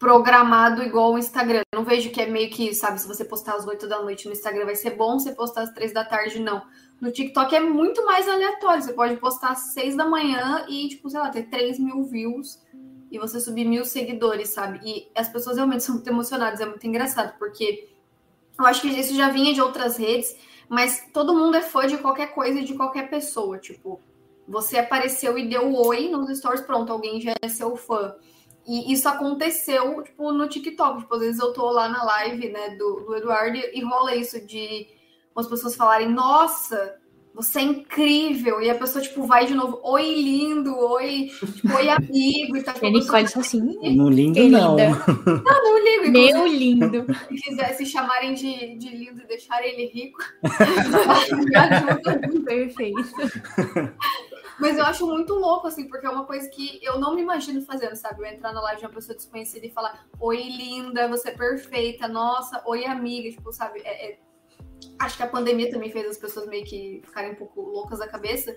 [SPEAKER 4] programado igual o Instagram. Eu não vejo que é meio que, sabe, se você postar às 8 da noite no Instagram vai ser bom, se postar às 3 da tarde, não. No TikTok é muito mais aleatório. Você pode postar às 6 da manhã e, tipo, sei lá, ter 3 mil views e você subir mil seguidores, sabe? E as pessoas realmente <laughs> são muito emocionadas, é muito engraçado, porque eu acho que isso já vinha de outras redes, mas todo mundo é fã de qualquer coisa e de qualquer pessoa. Tipo, você apareceu e deu oi nos stories, pronto, alguém já é seu fã. E isso aconteceu, tipo, no TikTok. Tipo, às vezes eu tô lá na live, né, do, do Eduardo e rola isso de as pessoas falarem, nossa, você é incrível. E a pessoa, tipo, vai de novo, oi, lindo, oi, tipo, oi, amigo. E tá,
[SPEAKER 3] Ele escolhe assim.
[SPEAKER 1] Não lindo, <laughs> não.
[SPEAKER 4] Não. Inclusive,
[SPEAKER 3] Meu lindo. <laughs>
[SPEAKER 4] se quisesse chamarem de, de lindo e deixarem ele rico, <laughs> me ajuda.
[SPEAKER 3] Perfeito.
[SPEAKER 4] Mas eu acho muito louco, assim, porque é uma coisa que eu não me imagino fazendo, sabe? Eu entrar na live de uma pessoa desconhecida e falar, oi, linda, você é perfeita, nossa, oi, amiga, tipo, sabe? É, é... Acho que a pandemia também fez as pessoas meio que ficarem um pouco loucas da cabeça.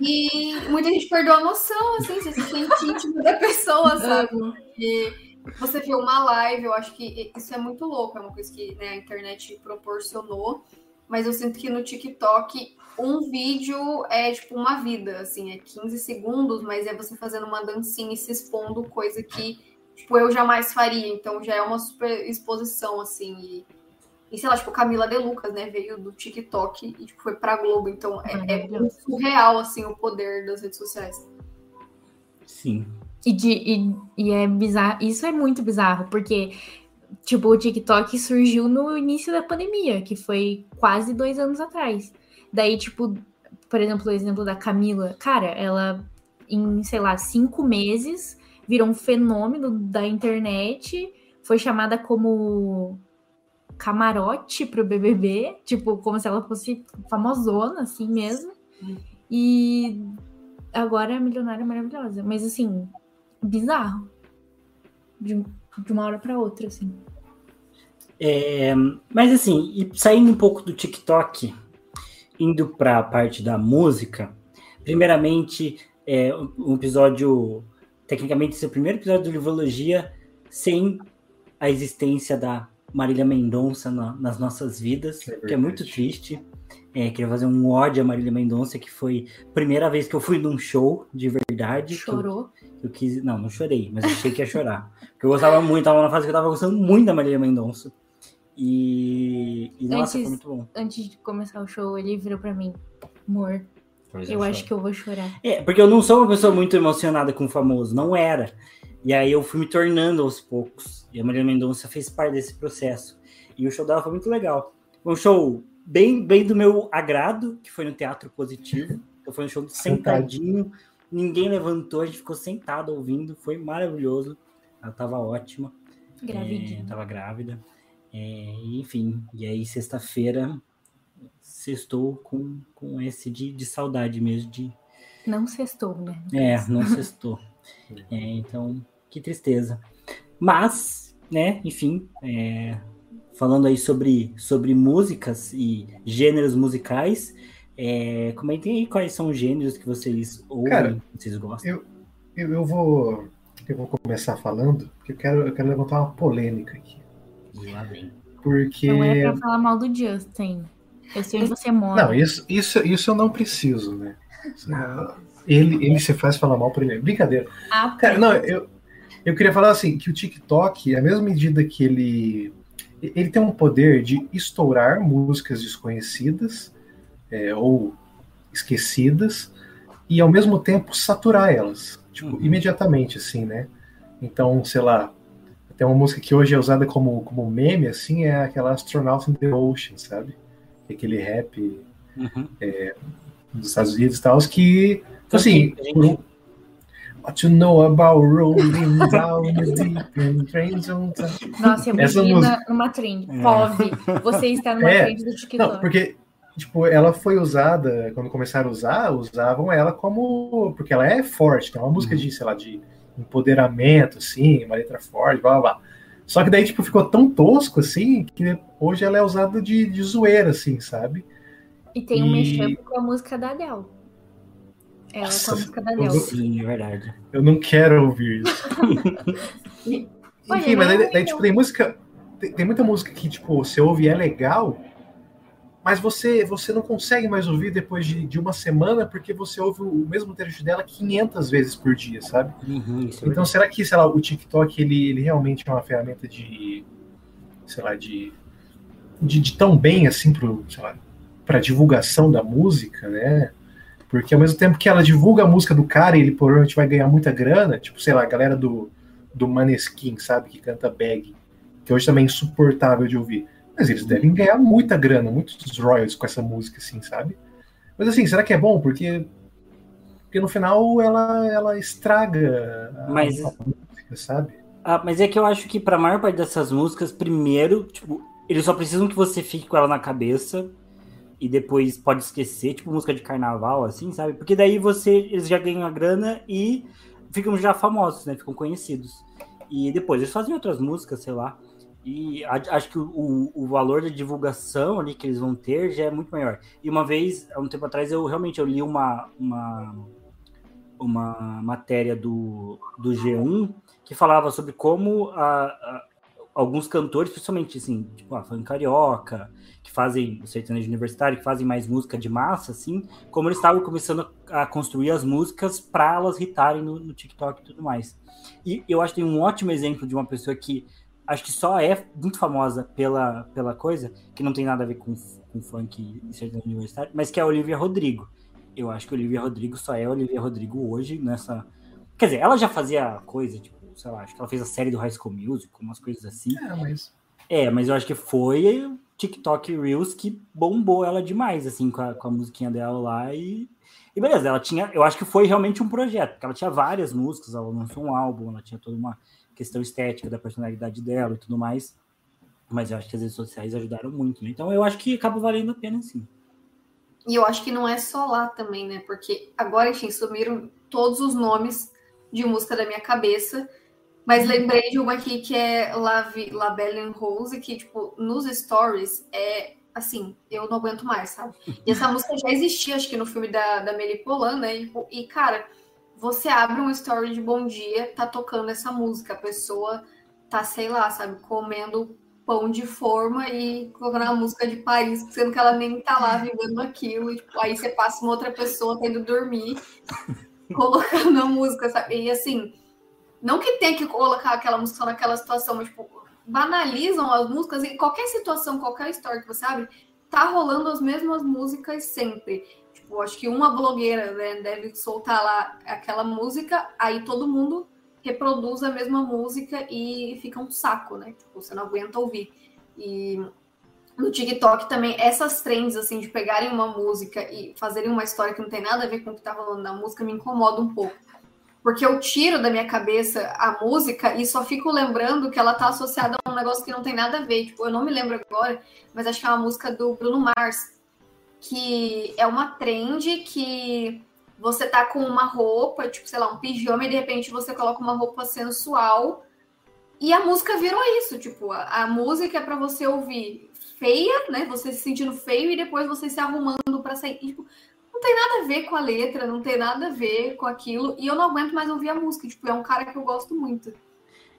[SPEAKER 4] E muita gente perdeu a noção, assim, você se sente íntimo da pessoa, sabe? E você viu uma live, eu acho que isso é muito louco, é uma coisa que né, a internet proporcionou. Mas eu sinto que no TikTok um vídeo é tipo uma vida, assim, é 15 segundos, mas é você fazendo uma dancinha e se expondo, coisa que tipo, eu jamais faria. Então já é uma super exposição, assim. E, e sei lá, tipo, Camila De Lucas, né, veio do TikTok e tipo, foi pra Globo. Então é, é surreal, assim, o poder das redes sociais.
[SPEAKER 1] Sim.
[SPEAKER 3] E, de, e, e é bizarro, isso é muito bizarro, porque, tipo, o TikTok surgiu no início da pandemia, que foi quase dois anos atrás. Daí, tipo, por exemplo, o exemplo da Camila, cara, ela, em, sei lá, cinco meses, virou um fenômeno da internet, foi chamada como camarote pro BBB, tipo, como se ela fosse famosona, assim mesmo. E agora é milionária maravilhosa. Mas, assim, bizarro. De, de uma hora para outra, assim.
[SPEAKER 1] É, mas assim, e saindo um pouco do TikTok, indo para a parte da música, primeiramente, é, um episódio, tecnicamente, esse é o primeiro episódio do Livrologia sem a existência da Marília Mendonça na- nas nossas vidas,
[SPEAKER 2] É
[SPEAKER 1] que é muito triste. É, queria fazer um ódio a Marília Mendonça, que foi a primeira vez que eu fui num show de verdade. que eu-
[SPEAKER 3] Chorou.
[SPEAKER 1] eu quis. Não, não chorei, mas achei que ia chorar. <laughs> Porque eu gostava muito, tava na fase que eu tava gostando muito da Marília Mendonça. E. e nossa,
[SPEAKER 3] Antes-
[SPEAKER 1] foi muito bom.
[SPEAKER 3] Antes de começar o show, ele virou pra mim. Amor, eu acho que eu vou chorar.
[SPEAKER 1] É, porque eu não sou uma pessoa muito emocionada com o famoso, não era. E aí eu fui me tornando aos poucos. E a Marília Mendonça fez parte desse processo. E o show dela foi muito legal. Foi um show bem, bem do meu agrado, que foi no Teatro Positivo. Então foi um show sentadinho, ninguém levantou, a gente ficou sentado ouvindo, foi maravilhoso. Ela tava ótima. É,
[SPEAKER 3] Gravidinha.
[SPEAKER 1] tava grávida. É, e, enfim, e aí sexta-feira sextou com, com esse de, de saudade mesmo, de
[SPEAKER 3] Não sextou, né?
[SPEAKER 1] é, não <laughs> sextou. É, então, que tristeza. Mas, né, enfim, é, falando aí sobre, sobre músicas e gêneros musicais, é, comentem aí quais são os gêneros que vocês ouvem, Cara, vocês gostam.
[SPEAKER 2] Eu, eu, eu, vou, eu vou começar falando, porque eu quero, eu quero levantar uma polêmica aqui.
[SPEAKER 1] Lá vem.
[SPEAKER 2] Porque...
[SPEAKER 3] Não é pra falar mal do Justin. Eu sei onde você mora.
[SPEAKER 2] Não, isso, isso, isso eu não preciso, né? Ele, ele se faz falar mal primeiro. Brincadeira. Ah, Cara, não, eu, eu queria falar assim, que o TikTok, à mesma medida que ele ele tem um poder de estourar músicas desconhecidas é, ou esquecidas e ao mesmo tempo saturar elas, tipo, uhum. imediatamente, assim, né? Então, sei lá, tem uma música que hoje é usada como, como meme, assim, é aquela Astronaut in the Ocean, sabe? Aquele rap uhum. é, dos Estados Unidos e tal, que, assim, por um, What you know about rolling down the deep trains on
[SPEAKER 3] Nossa, eu Essa música... numa trend. É. Pove, você está numa é. trend do TikTok.
[SPEAKER 2] Não, porque, tipo, ela foi usada, quando começaram a usar, usavam ela como... Porque ela é forte, é uma música de, sei lá, de empoderamento, assim, uma letra forte, blá, blá, blá. Só que daí, tipo, ficou tão tosco, assim, que hoje ela é usada de, de zoeira, assim, sabe?
[SPEAKER 3] E tem um e... com a música da Adele. Ela Nossa, com a música da Nelson.
[SPEAKER 1] Sim, é verdade.
[SPEAKER 2] Eu não quero ouvir isso. <laughs> Enfim, mas daí, daí, tipo, tem música. Tem, tem, muita música que, tipo, você ouve e é legal, mas você, você não consegue mais ouvir depois de, de uma semana porque você ouve o mesmo trecho dela 500 vezes por dia, sabe?
[SPEAKER 1] Uhum,
[SPEAKER 2] é então, será que, sei lá, o TikTok ele, ele realmente é uma ferramenta de. sei lá, de. de, de tão bem assim pro, sei lá, pra divulgação da música, né? Porque ao mesmo tempo que ela divulga a música do cara e ele provavelmente vai ganhar muita grana, tipo, sei lá, a galera do, do Maneskin, sabe, que canta Bag, que hoje também é insuportável de ouvir. Mas eles devem ganhar muita grana, muitos royalties com essa música, assim, sabe? Mas assim, será que é bom? Porque, porque no final ela, ela estraga
[SPEAKER 1] a, mas,
[SPEAKER 2] a música, sabe?
[SPEAKER 1] Ah, mas é que eu acho que para a maior parte dessas músicas, primeiro, tipo, eles só precisam que você fique com ela na cabeça e depois pode esquecer, tipo música de carnaval, assim, sabe? Porque daí você eles já ganham a grana e ficam já famosos, né? Ficam conhecidos. E depois eles fazem outras músicas, sei lá. E acho que o, o valor da divulgação ali que eles vão ter já é muito maior. E uma vez, há um tempo atrás, eu realmente eu li uma, uma, uma matéria do, do G1 que falava sobre como a, a, alguns cantores, principalmente assim, tipo a fã carioca, que fazem o sertanejo universitário, que fazem mais música de massa, assim, como eles estavam começando a construir as músicas para elas hitarem no, no, TikTok e tudo mais. E eu acho que tem um ótimo exemplo de uma pessoa que acho que só é muito famosa pela, pela coisa, que não tem nada a ver com, com funk e sertanejo universitário, mas que é a Olivia Rodrigo. Eu acho que a Olivia Rodrigo só é a Olivia Rodrigo hoje nessa. Quer dizer, ela já fazia coisa, tipo, sei lá, acho que ela fez a série do High School Music, umas coisas assim.
[SPEAKER 2] É, mas.
[SPEAKER 1] É, mas eu acho que foi TikTok Reels que bombou ela demais, assim, com a, com a musiquinha dela lá e. E beleza, ela tinha. Eu acho que foi realmente um projeto, porque ela tinha várias músicas, ela lançou um álbum, ela tinha toda uma questão estética da personalidade dela e tudo mais. Mas eu acho que as redes sociais ajudaram muito, né? Então eu acho que acaba valendo a pena, sim.
[SPEAKER 4] E eu acho que não é só lá também, né? Porque agora, enfim, sumiram todos os nomes de música da minha cabeça. Mas lembrei de uma aqui que é La, La Belle Rose, que, tipo, nos stories é assim, eu não aguento mais, sabe? E essa <laughs> música já existia, acho que no filme da, da Polan, né? E, e, cara, você abre um story de bom dia, tá tocando essa música, a pessoa tá, sei lá, sabe, comendo pão de forma e colocando a música de Paris, sendo que ela nem tá lá vivendo aquilo. E, tipo, aí você passa uma outra pessoa tendo dormir, <laughs> colocando a música, sabe? E assim não que tenha que colocar aquela música naquela situação, mas tipo, banalizam as músicas em qualquer situação, qualquer história que você abre, tá rolando as mesmas músicas sempre. Tipo, acho que uma blogueira né, deve soltar lá aquela música, aí todo mundo reproduz a mesma música e fica um saco, né? Tipo, você não aguenta ouvir. E no TikTok também, essas trends, assim, de pegarem uma música e fazerem uma história que não tem nada a ver com o que tá rolando na música, me incomoda um pouco porque eu tiro da minha cabeça a música e só fico lembrando que ela tá associada a um negócio que não tem nada a ver. Tipo, eu não me lembro agora, mas acho que é uma música do Bruno Mars, que é uma trend que você tá com uma roupa, tipo, sei lá, um pijama, e de repente você coloca uma roupa sensual. E a música virou isso, tipo, a, a música é para você ouvir feia, né? Você se sentindo feio e depois você se arrumando para sair. E, tipo, tem nada a ver com a letra, não tem nada a ver com aquilo. E eu não aguento mais ouvir a música. Tipo, é um cara que eu gosto muito.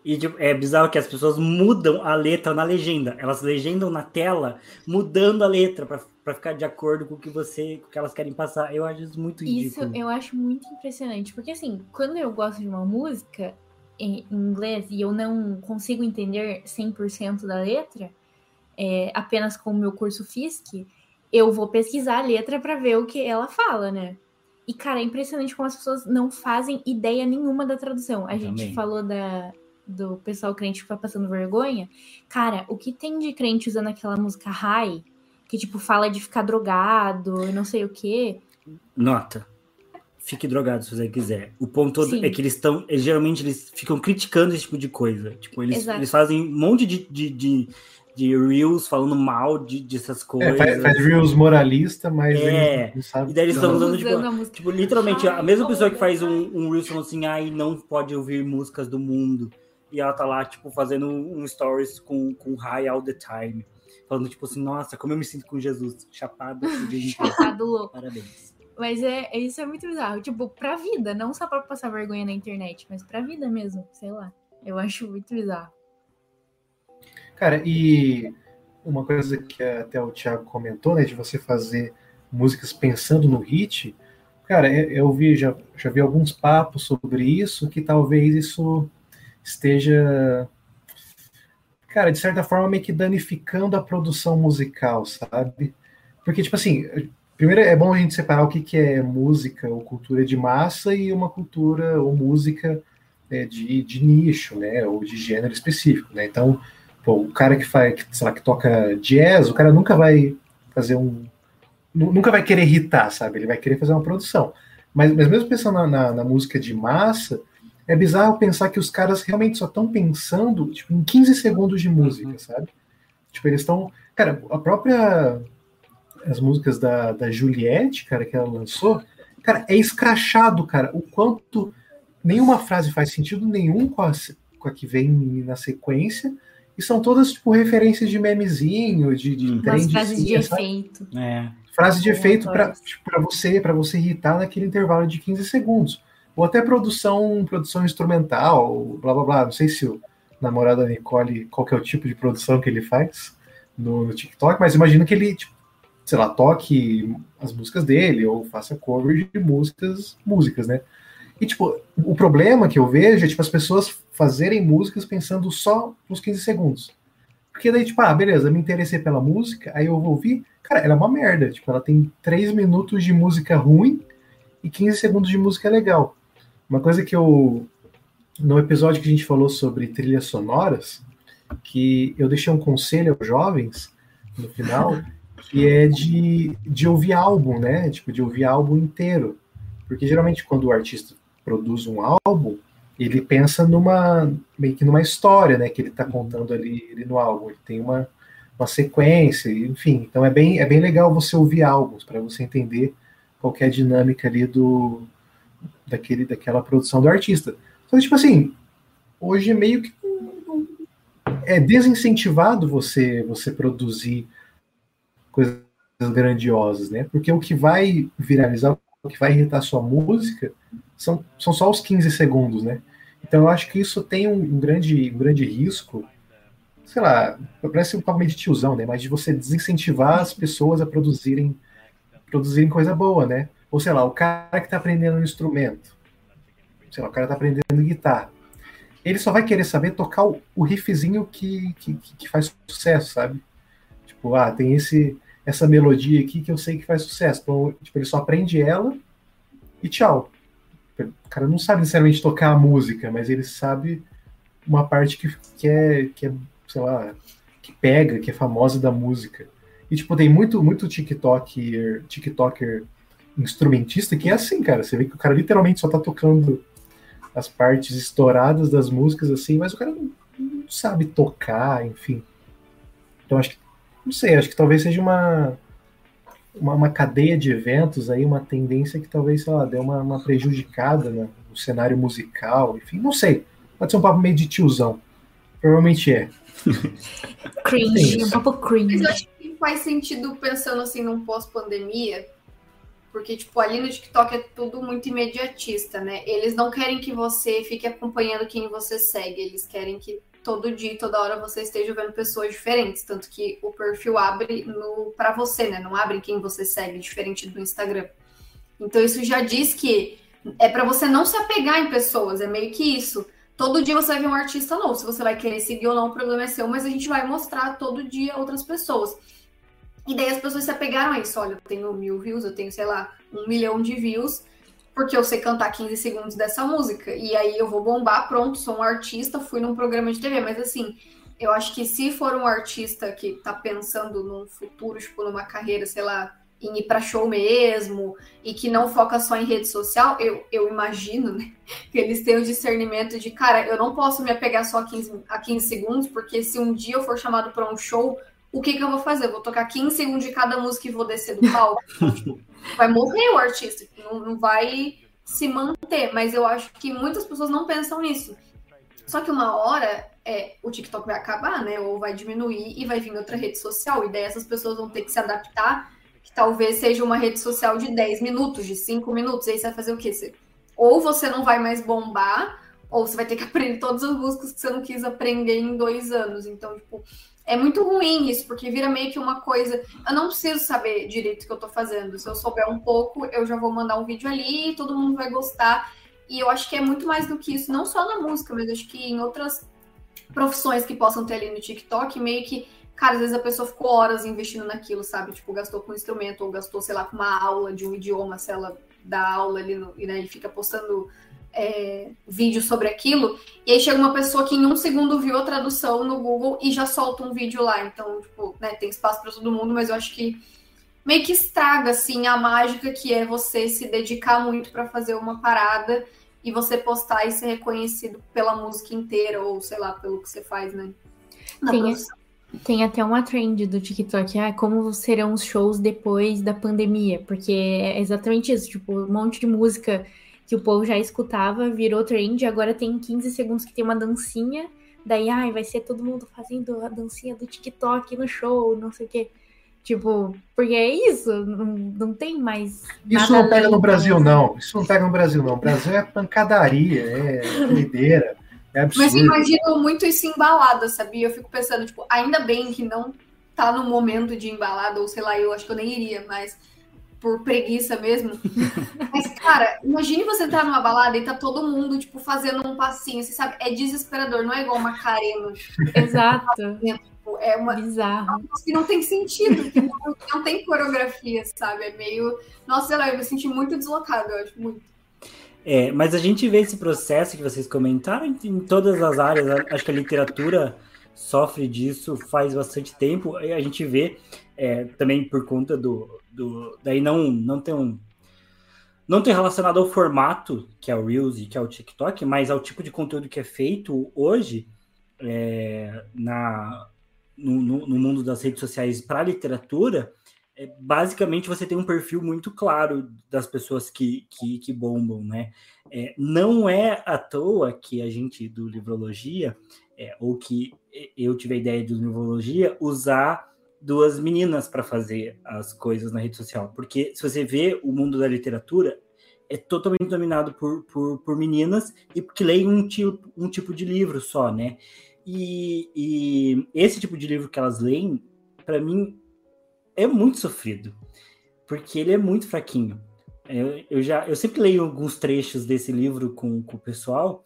[SPEAKER 1] E tipo, é bizarro que as pessoas mudam a letra na legenda. Elas legendam na tela, mudando a letra para ficar de acordo com o que você, com o que elas querem passar. Eu acho isso muito ridículo.
[SPEAKER 3] Isso eu acho muito impressionante, porque assim, quando eu gosto de uma música em inglês e eu não consigo entender 100% da letra, é, apenas com o meu curso FISC, eu vou pesquisar a letra para ver o que ela fala, né? E, cara, é impressionante como as pessoas não fazem ideia nenhuma da tradução. A eu gente também. falou da, do pessoal crente que fica passando vergonha. Cara, o que tem de crente usando aquela música high, que, tipo, fala de ficar drogado e não sei o quê.
[SPEAKER 1] Nota. Fique drogado se você quiser. O ponto todo é que eles estão. Geralmente eles ficam criticando esse tipo de coisa. Tipo, eles, eles fazem um monte de, de, de de Reels falando mal de, dessas coisas.
[SPEAKER 2] É, faz, faz, Reels moralista, mas
[SPEAKER 1] é. sabe. E daí eles estão usando, tipo, tipo, literalmente, a mesma pessoa que faz um, um Reels falando assim, ai, não pode ouvir músicas do mundo. E ela tá lá, tipo, fazendo um stories com, com high all the time. Falando, tipo assim, nossa, como eu me sinto com Jesus. Chapado <laughs>
[SPEAKER 3] Chapado louco.
[SPEAKER 1] Parabéns.
[SPEAKER 3] Mas é, é, isso é muito bizarro. Tipo, pra vida, não só pra passar vergonha na internet, mas pra vida mesmo, sei lá. Eu acho muito bizarro.
[SPEAKER 2] Cara, e uma coisa que até o Thiago comentou, né, de você fazer músicas pensando no hit, cara, eu vi, já, já vi alguns papos sobre isso, que talvez isso esteja, cara, de certa forma meio que danificando a produção musical, sabe? Porque, tipo assim, primeiro é bom a gente separar o que, que é música ou cultura de massa e uma cultura ou música é, de, de nicho, né, ou de gênero específico, né? Então, Pô, o cara que faz, que, sei lá, que toca jazz, o cara nunca vai fazer um. Nunca vai querer irritar, sabe? Ele vai querer fazer uma produção. Mas, mas mesmo pensando na, na, na música de massa, é bizarro pensar que os caras realmente só estão pensando tipo, em 15 segundos de música, uhum. sabe? Tipo, eles estão. Cara, a própria. As músicas da, da Juliette, cara, que ela lançou, cara, é escrachado, cara, o quanto nenhuma frase faz sentido nenhum com a, com a que vem na sequência, e são todas, tipo, referências de memezinho, de, de
[SPEAKER 3] Umas frases de efeito.
[SPEAKER 1] É.
[SPEAKER 2] Frase de efeito para tipo, você, para você irritar naquele intervalo de 15 segundos. Ou até produção, produção instrumental, blá blá blá. Não sei se o namorado da Nicole, qual que é o tipo de produção que ele faz no, no TikTok, mas imagino que ele, tipo, sei lá, toque as músicas dele, ou faça cover de músicas, músicas, né? E, tipo, o problema que eu vejo é, tipo, as pessoas fazerem músicas pensando só nos 15 segundos. Porque daí, tipo, ah, beleza, me interessei pela música, aí eu vou ouvir, cara, ela é uma merda. Tipo, ela tem 3 minutos de música ruim e 15 segundos de música legal. Uma coisa que eu. No episódio que a gente falou sobre trilhas sonoras, que eu deixei um conselho aos jovens no final, que é de, de ouvir álbum, né? Tipo, de ouvir álbum inteiro. Porque geralmente quando o artista produz um álbum, ele pensa numa meio que numa história, né, que ele está contando ali, ali, no álbum. Ele tem uma, uma sequência, enfim. Então é bem é bem legal você ouvir álbuns para você entender qual é a dinâmica ali do daquele daquela produção do artista. Então tipo assim, hoje meio que é desincentivado você você produzir coisas grandiosas, né? Porque o que vai viralizar, o que vai irritar sua música são, são só os 15 segundos, né? Então eu acho que isso tem um, grande, um grande risco, sei lá, parece um papo meio de tiozão, né? Mas de você desincentivar as pessoas a produzirem, produzirem coisa boa, né? Ou sei lá, o cara que está aprendendo um instrumento, sei lá, o cara está aprendendo guitarra, ele só vai querer saber tocar o, o riffzinho que, que, que faz sucesso, sabe? Tipo, ah, tem esse essa melodia aqui que eu sei que faz sucesso. Então, tipo, ele só aprende ela e tchau. O cara não sabe necessariamente tocar a música, mas ele sabe uma parte que, que, é, que é, sei lá, que pega, que é famosa da música. E, tipo, tem muito, muito TikToker, TikToker instrumentista que é assim, cara. Você vê que o cara literalmente só tá tocando as partes estouradas das músicas, assim, mas o cara não, não sabe tocar, enfim. Então, acho que, não sei, acho que talvez seja uma uma, uma, cadeia de eventos aí, uma tendência que talvez, sei lá, dê uma, uma prejudicada né, no cenário musical, enfim, não sei. Pode ser um papo meio de tiozão. Provavelmente é. <laughs>
[SPEAKER 3] cringe, um papo cringe.
[SPEAKER 4] Mas eu acho que faz sentido pensando assim num pós-pandemia, porque, tipo, ali no TikTok é tudo muito imediatista, né? Eles não querem que você fique acompanhando quem você segue, eles querem que todo dia, toda hora você esteja vendo pessoas diferentes, tanto que o perfil abre para você, né? Não abre quem você segue, diferente do Instagram. Então isso já diz que é para você não se apegar em pessoas, é meio que isso. Todo dia você vai ver um artista novo, se você vai querer seguir ou não, o problema é seu, mas a gente vai mostrar todo dia outras pessoas. E daí as pessoas se apegaram a isso. Olha, eu tenho mil views, eu tenho, sei lá, um milhão de views, porque eu sei cantar 15 segundos dessa música. E aí eu vou bombar, pronto, sou um artista, fui num programa de TV. Mas assim, eu acho que se for um artista que tá pensando num futuro, tipo, numa carreira, sei lá, em ir para show mesmo e que não foca só em rede social, eu, eu imagino né, <laughs> que eles têm o discernimento de, cara, eu não posso me apegar só a 15, a 15 segundos, porque se um dia eu for chamado para um show, o que, que eu vou fazer? Eu vou tocar 15 segundos de cada música e vou descer do palco. <laughs> vai morrer o artista, não, não vai se manter. Mas eu acho que muitas pessoas não pensam nisso. Só que uma hora é, o TikTok vai acabar, né? Ou vai diminuir e vai vir outra rede social. E daí essas pessoas vão ter que se adaptar, que talvez seja uma rede social de 10 minutos, de 5 minutos. Aí você vai fazer o quê? Você, ou você não vai mais bombar, ou você vai ter que <laughs> aprender todas as músicas que você não quis aprender em dois anos. Então, tipo, é muito ruim isso, porque vira meio que uma coisa. Eu não preciso saber direito o que eu tô fazendo. Se eu souber um pouco, eu já vou mandar um vídeo ali e todo mundo vai gostar. E eu acho que é muito mais do que isso, não só na música, mas acho que em outras profissões que possam ter ali no TikTok, meio que, cara, às vezes a pessoa ficou horas investindo naquilo, sabe? Tipo, gastou com um instrumento, ou gastou, sei lá, com uma aula de um idioma, se ela dá aula ali no, e né, fica postando é, vídeo sobre aquilo, e aí chega uma pessoa que em um segundo viu a tradução no Google e já solta um vídeo lá. Então, tipo, né, tem espaço para todo mundo, mas eu acho que meio que estraga assim a mágica que é você se dedicar muito para fazer uma parada e você postar e ser reconhecido pela música inteira ou sei lá pelo que você faz, né?
[SPEAKER 3] tem, tem até uma trend do TikTok, ah, como serão os shows depois da pandemia, porque é exatamente isso, tipo, um monte de música que o povo já escutava, virou trend, agora tem 15 segundos que tem uma dancinha, daí, ai, vai ser todo mundo fazendo a dancinha do TikTok no show, não sei o quê. Tipo, porque é isso, não, não tem mais.
[SPEAKER 2] Isso não pega no Brasil, não. Isso não pega no Brasil, não. O Brasil é pancadaria, é <laughs> doideira. É absurdo.
[SPEAKER 4] Mas imagino muito isso embalado, sabia? Eu fico pensando, tipo, ainda bem que não tá no momento de embalada, ou sei lá, eu acho que eu nem iria, mas por preguiça mesmo. <laughs> Mas, cara, imagine você entrar numa balada e tá todo mundo, tipo, fazendo um passinho, você sabe? É desesperador, não é igual uma carena.
[SPEAKER 3] Exato.
[SPEAKER 4] É uma.
[SPEAKER 3] Bizarro.
[SPEAKER 4] Que não tem sentido, que não, não, tem coreografia, sabe? É meio. Nossa, sei lá, eu me senti muito deslocada, eu acho muito.
[SPEAKER 1] É, mas a gente vê esse processo que vocês comentaram em, em todas as áreas. Acho que a literatura sofre disso faz bastante tempo. E a gente vê é, também por conta do, do daí não não tem um não tem relacionado ao formato que é o Reels e que é o TikTok, mas ao tipo de conteúdo que é feito hoje é, na no, no, no, mundo das redes sociais para literatura, é, basicamente você tem um perfil muito claro das pessoas que, que, que bombam, né? É, não é à toa que a gente do Livrologia, é, ou que eu tive a ideia do Livrologia, usar duas meninas para fazer as coisas na rede social. Porque se você vê o mundo da literatura, é totalmente dominado por, por, por meninas e que leem um tipo, um tipo de livro só, né? E, e esse tipo de livro que elas leem, para mim, é muito sofrido, porque ele é muito fraquinho. Eu, eu, já eu sempre leio alguns trechos desse livro com, com o pessoal.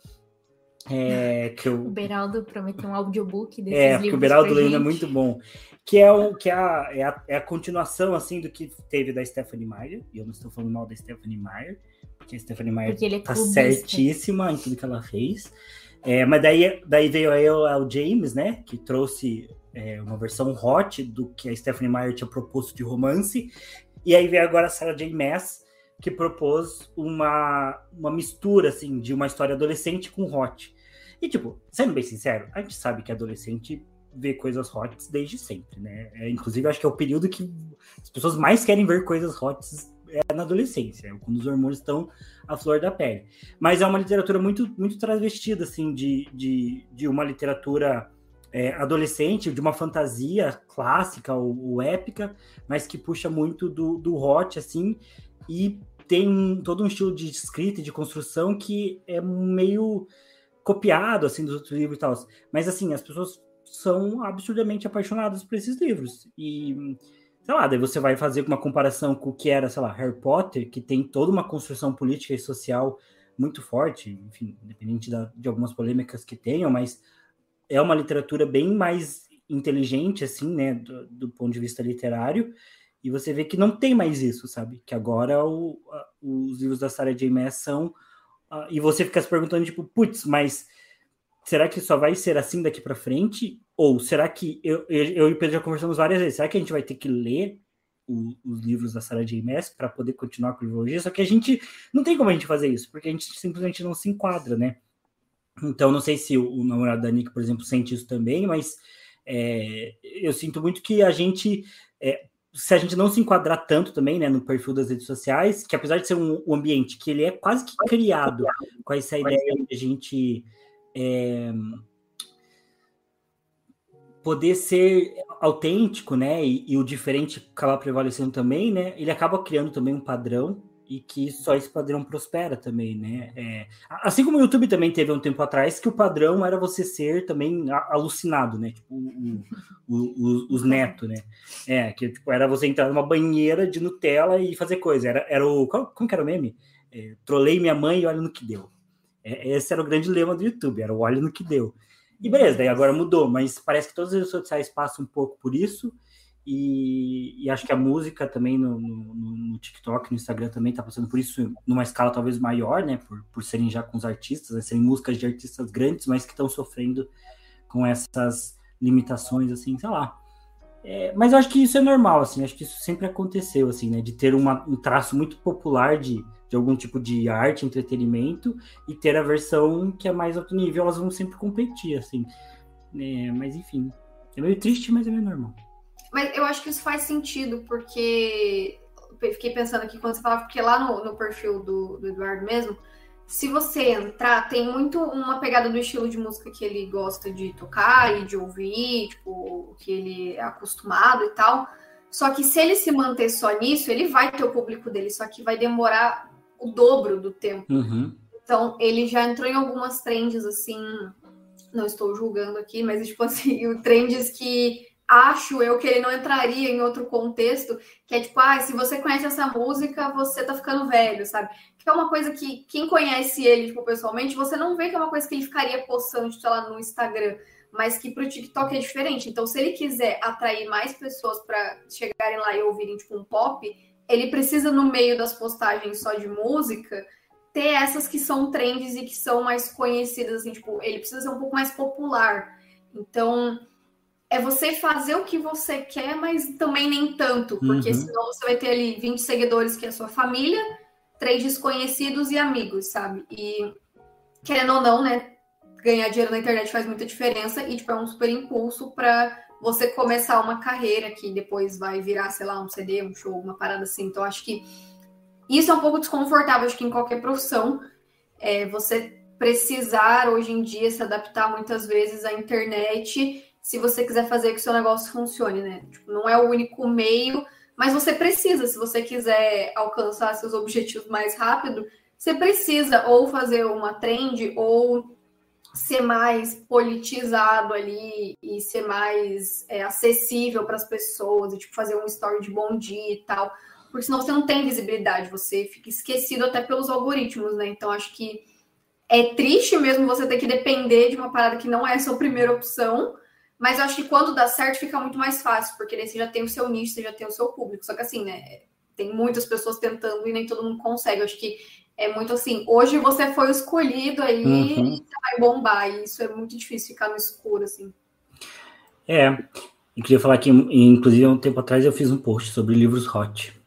[SPEAKER 1] É, que eu...
[SPEAKER 3] O Beraldo prometeu um audiobook desses
[SPEAKER 1] é. É, o Beraldo lendo é muito bom que é, o, que é a, é, a, é a continuação assim do que teve da Stephanie Meyer, e eu não estou falando mal da Stephanie Meyer, porque a Stephanie Meyer é tá certíssima em tudo que ela fez. É, mas daí, daí veio aí o, o James, né, que trouxe é, uma versão hot do que a Stephanie Meyer tinha proposto de romance, e aí veio agora a Sarah J. Maas, que propôs uma, uma mistura, assim, de uma história adolescente com hot. E, tipo, sendo bem sincero, a gente sabe que adolescente ver coisas hot desde sempre, né? É, inclusive, acho que é o período que as pessoas mais querem ver coisas hot é na adolescência, é quando os hormônios estão à flor da pele. Mas é uma literatura muito, muito travestida, assim, de, de, de uma literatura é, adolescente, de uma fantasia clássica ou, ou, épica, mas que puxa muito do, do hot, assim, e tem todo um estilo de escrita e de construção que é meio copiado, assim, dos outros livros e tal. Mas, assim, as pessoas são absurdamente apaixonadas por esses livros. E, sei lá, daí você vai fazer uma comparação com o que era, sei lá, Harry Potter, que tem toda uma construção política e social muito forte, enfim, independente da, de algumas polêmicas que tenham, mas é uma literatura bem mais inteligente, assim, né, do, do ponto de vista literário, e você vê que não tem mais isso, sabe? Que agora o, a, os livros da Sarah J. Maas são... A, e você fica se perguntando, tipo, putz, mas será que só vai ser assim daqui para frente? Ou será que... Eu, eu, eu e o Pedro já conversamos várias vezes. Será que a gente vai ter que ler o, os livros da Sarah J. Maas para poder continuar com a biologia? Só que a gente... Não tem como a gente fazer isso, porque a gente simplesmente não se enquadra, né? Então, não sei se o, o namorado da Nick, por exemplo, sente isso também, mas... É, eu sinto muito que a gente é, se a gente não se enquadrar tanto também, né, no perfil das redes sociais, que apesar de ser um, um ambiente que ele é quase que criado com essa ideia de a gente é, poder ser autêntico, né, e, e, o diferente acabar prevalecendo também, né, ele acaba criando também um padrão e que só esse padrão prospera também, né? É, assim como o YouTube também teve um tempo atrás que o padrão era você ser também alucinado, né? Tipo, o, o, os netos, né? É, que tipo, era você entrar numa banheira de Nutella e fazer coisa. Era, era o. Qual, como que era o meme? É, trolei minha mãe e olha no que deu. É, esse era o grande lema do YouTube, era o olha no que deu. E beleza, daí agora mudou, mas parece que todas as redes sociais passam um pouco por isso. E, e, acho que a música também no, no, no, TikTok, no Instagram também está passando por isso numa escala talvez maior, né? Por, por serem já com os artistas, né? serem músicas de artistas grandes, mas que estão sofrendo com essas limitações, assim, sei lá. É, mas eu acho que isso é normal, assim, acho que isso sempre aconteceu, assim, né? De ter uma, um traço muito popular de, de algum tipo de arte, entretenimento, e ter a versão que é mais alto nível, elas vão sempre competir, assim. É, mas enfim, é meio triste, mas é meio normal.
[SPEAKER 4] Mas eu acho que isso faz sentido, porque fiquei pensando aqui quando você falava, porque lá no, no perfil do, do, Eduardo mesmo, se você entrar, tem muito uma pegada do estilo de música que ele gosta de tocar e de ouvir, tipo, que ele é acostumado e tal. Só que se ele se manter só nisso, ele vai ter o público dele, só que vai demorar o dobro do tempo.
[SPEAKER 1] Uhum.
[SPEAKER 4] Então, ele já entrou em algumas trends, assim, não estou julgando aqui, mas, tipo assim, <laughs> trends que acho eu que ele não entraria em outro contexto, que é tipo, ah, se você conhece essa música, você tá ficando velho, sabe? Que é uma coisa que quem conhece ele, tipo, pessoalmente, você não vê que é uma coisa que ele ficaria postando, sei lá, no Instagram, mas que pro TikTok é diferente. Então, se ele quiser atrair mais pessoas para chegarem lá e ouvirem, tipo, um pop, ele precisa, no meio das postagens só de música, ter essas que são trends e que são mais conhecidas, assim, tipo, ele precisa ser um pouco mais popular. Então, é você fazer o que você quer, mas também nem tanto, porque uhum. senão você vai ter ali 20 seguidores que é a sua família, três desconhecidos e amigos, sabe? E querendo ou não, né? Ganhar dinheiro na internet faz muita diferença e tipo, é um super impulso para você começar uma carreira que depois vai virar, sei lá, um CD, um show, uma parada assim. Então, acho que isso é um pouco desconfortável, acho que em qualquer profissão. É, você precisar hoje em dia se adaptar muitas vezes à internet se você quiser fazer que seu negócio funcione, né? Tipo, não é o único meio, mas você precisa, se você quiser alcançar seus objetivos mais rápido, você precisa ou fazer uma trend ou ser mais politizado ali e ser mais é, acessível para as pessoas, e tipo, fazer um story de bom dia e tal, porque senão você não tem visibilidade, você fica esquecido até pelos algoritmos, né? Então acho que é triste mesmo você ter que depender de uma parada que não é a sua primeira opção, mas eu acho que quando dá certo fica muito mais fácil, porque daí você já tem o seu nicho, você já tem o seu público. Só que assim, né? Tem muitas pessoas tentando e nem todo mundo consegue. Eu acho que é muito assim, hoje você foi escolhido aí uhum. e você vai bombar. E isso é muito difícil ficar no escuro, assim.
[SPEAKER 1] É. Eu queria falar que, inclusive, há um tempo atrás eu fiz um post sobre livros hot.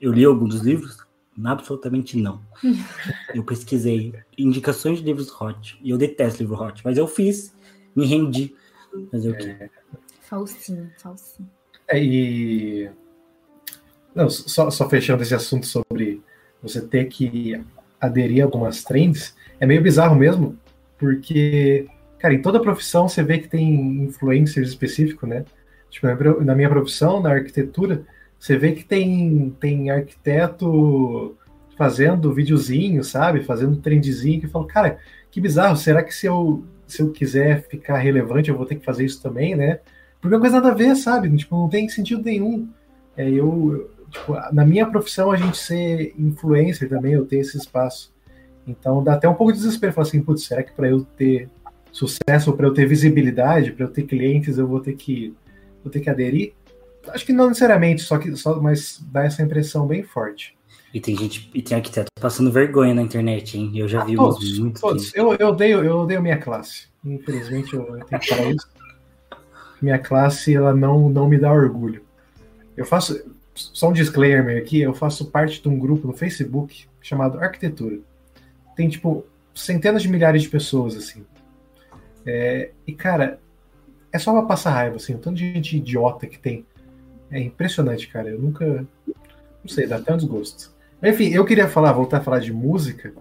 [SPEAKER 1] Eu li algum dos livros? Absolutamente não. <laughs> eu pesquisei indicações de livros hot. E eu detesto livro hot, mas eu fiz, me rendi Fazer o quê?
[SPEAKER 2] É,
[SPEAKER 3] Falsinho, falsinho.
[SPEAKER 2] é, e. Não, só, só fechando esse assunto sobre você ter que aderir a algumas trends, é meio bizarro mesmo, porque, cara, em toda profissão você vê que tem influencers específicos, né? Tipo, na minha profissão, na arquitetura, você vê que tem, tem arquiteto fazendo videozinho, sabe? Fazendo trendzinho, que eu falo, cara, que bizarro, será que se eu, se eu quiser ficar relevante eu vou ter que fazer isso também, né? Porque é coisa nada a ver, sabe? Tipo, não tem sentido nenhum. É, eu, tipo, na minha profissão, a gente ser influencer também, eu ter esse espaço. Então dá até um pouco de desespero. Falar assim, putz, será que para eu ter sucesso, para eu ter visibilidade, para eu ter clientes, eu vou ter que vou ter que aderir? Acho que não necessariamente, só que só, mas dá essa impressão bem forte.
[SPEAKER 1] E tem gente, e tem arquiteto passando vergonha na internet, hein? Eu já vi
[SPEAKER 2] todos,
[SPEAKER 1] uns muito.
[SPEAKER 2] todos. Eu, eu odeio, eu odeio minha classe. Infelizmente, eu tenho que falar isso. Minha classe, ela não, não me dá orgulho. Eu faço, só um disclaimer aqui, eu faço parte de um grupo no Facebook chamado Arquitetura. Tem, tipo, centenas de milhares de pessoas, assim. É, e, cara, é só pra passar raiva, assim, o tanto de gente idiota que tem. É impressionante, cara. Eu nunca. Não sei, dá até um desgosto. Enfim, eu queria falar, voltar a falar de música,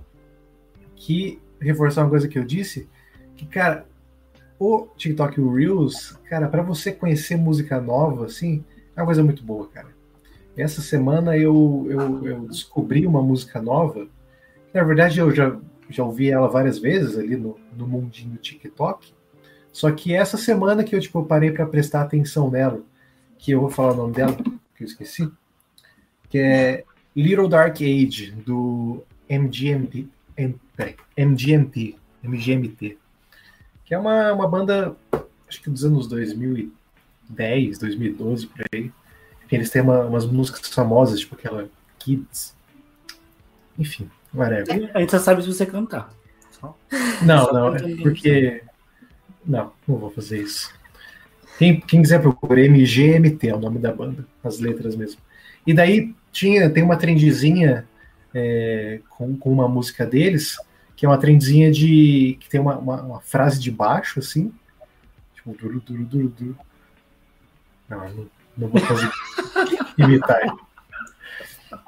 [SPEAKER 2] que reforçar uma coisa que eu disse, que, cara, o TikTok o Reels, cara, para você conhecer música nova, assim, é uma coisa muito boa, cara. Essa semana eu, eu, eu descobri uma música nova, que, na verdade eu já, já ouvi ela várias vezes ali no, no mundinho TikTok, só que essa semana que eu, tipo, parei para prestar atenção nela, que eu vou falar o nome dela, que eu esqueci, que é Little Dark Age, do MGMT, MGMT, MGMT, que é uma, uma banda, acho que dos anos 2010, 2012, por aí. Eles têm uma- umas músicas famosas, tipo aquela Kids. Enfim, whatever.
[SPEAKER 1] A gente só sabe se você cantar. Só.
[SPEAKER 2] Não,
[SPEAKER 1] Só
[SPEAKER 2] não, é porque. Não, não vou fazer isso. Quem, quem quiser procurar, MGMT é o nome da banda, as letras mesmo. E daí tinha, tem uma trendzinha é, com, com uma música deles, que é uma trendzinha de. que tem uma, uma, uma frase de baixo, assim. Tipo, duro, duro, duro, duro. Não, não, não vou fazer <laughs> imitar.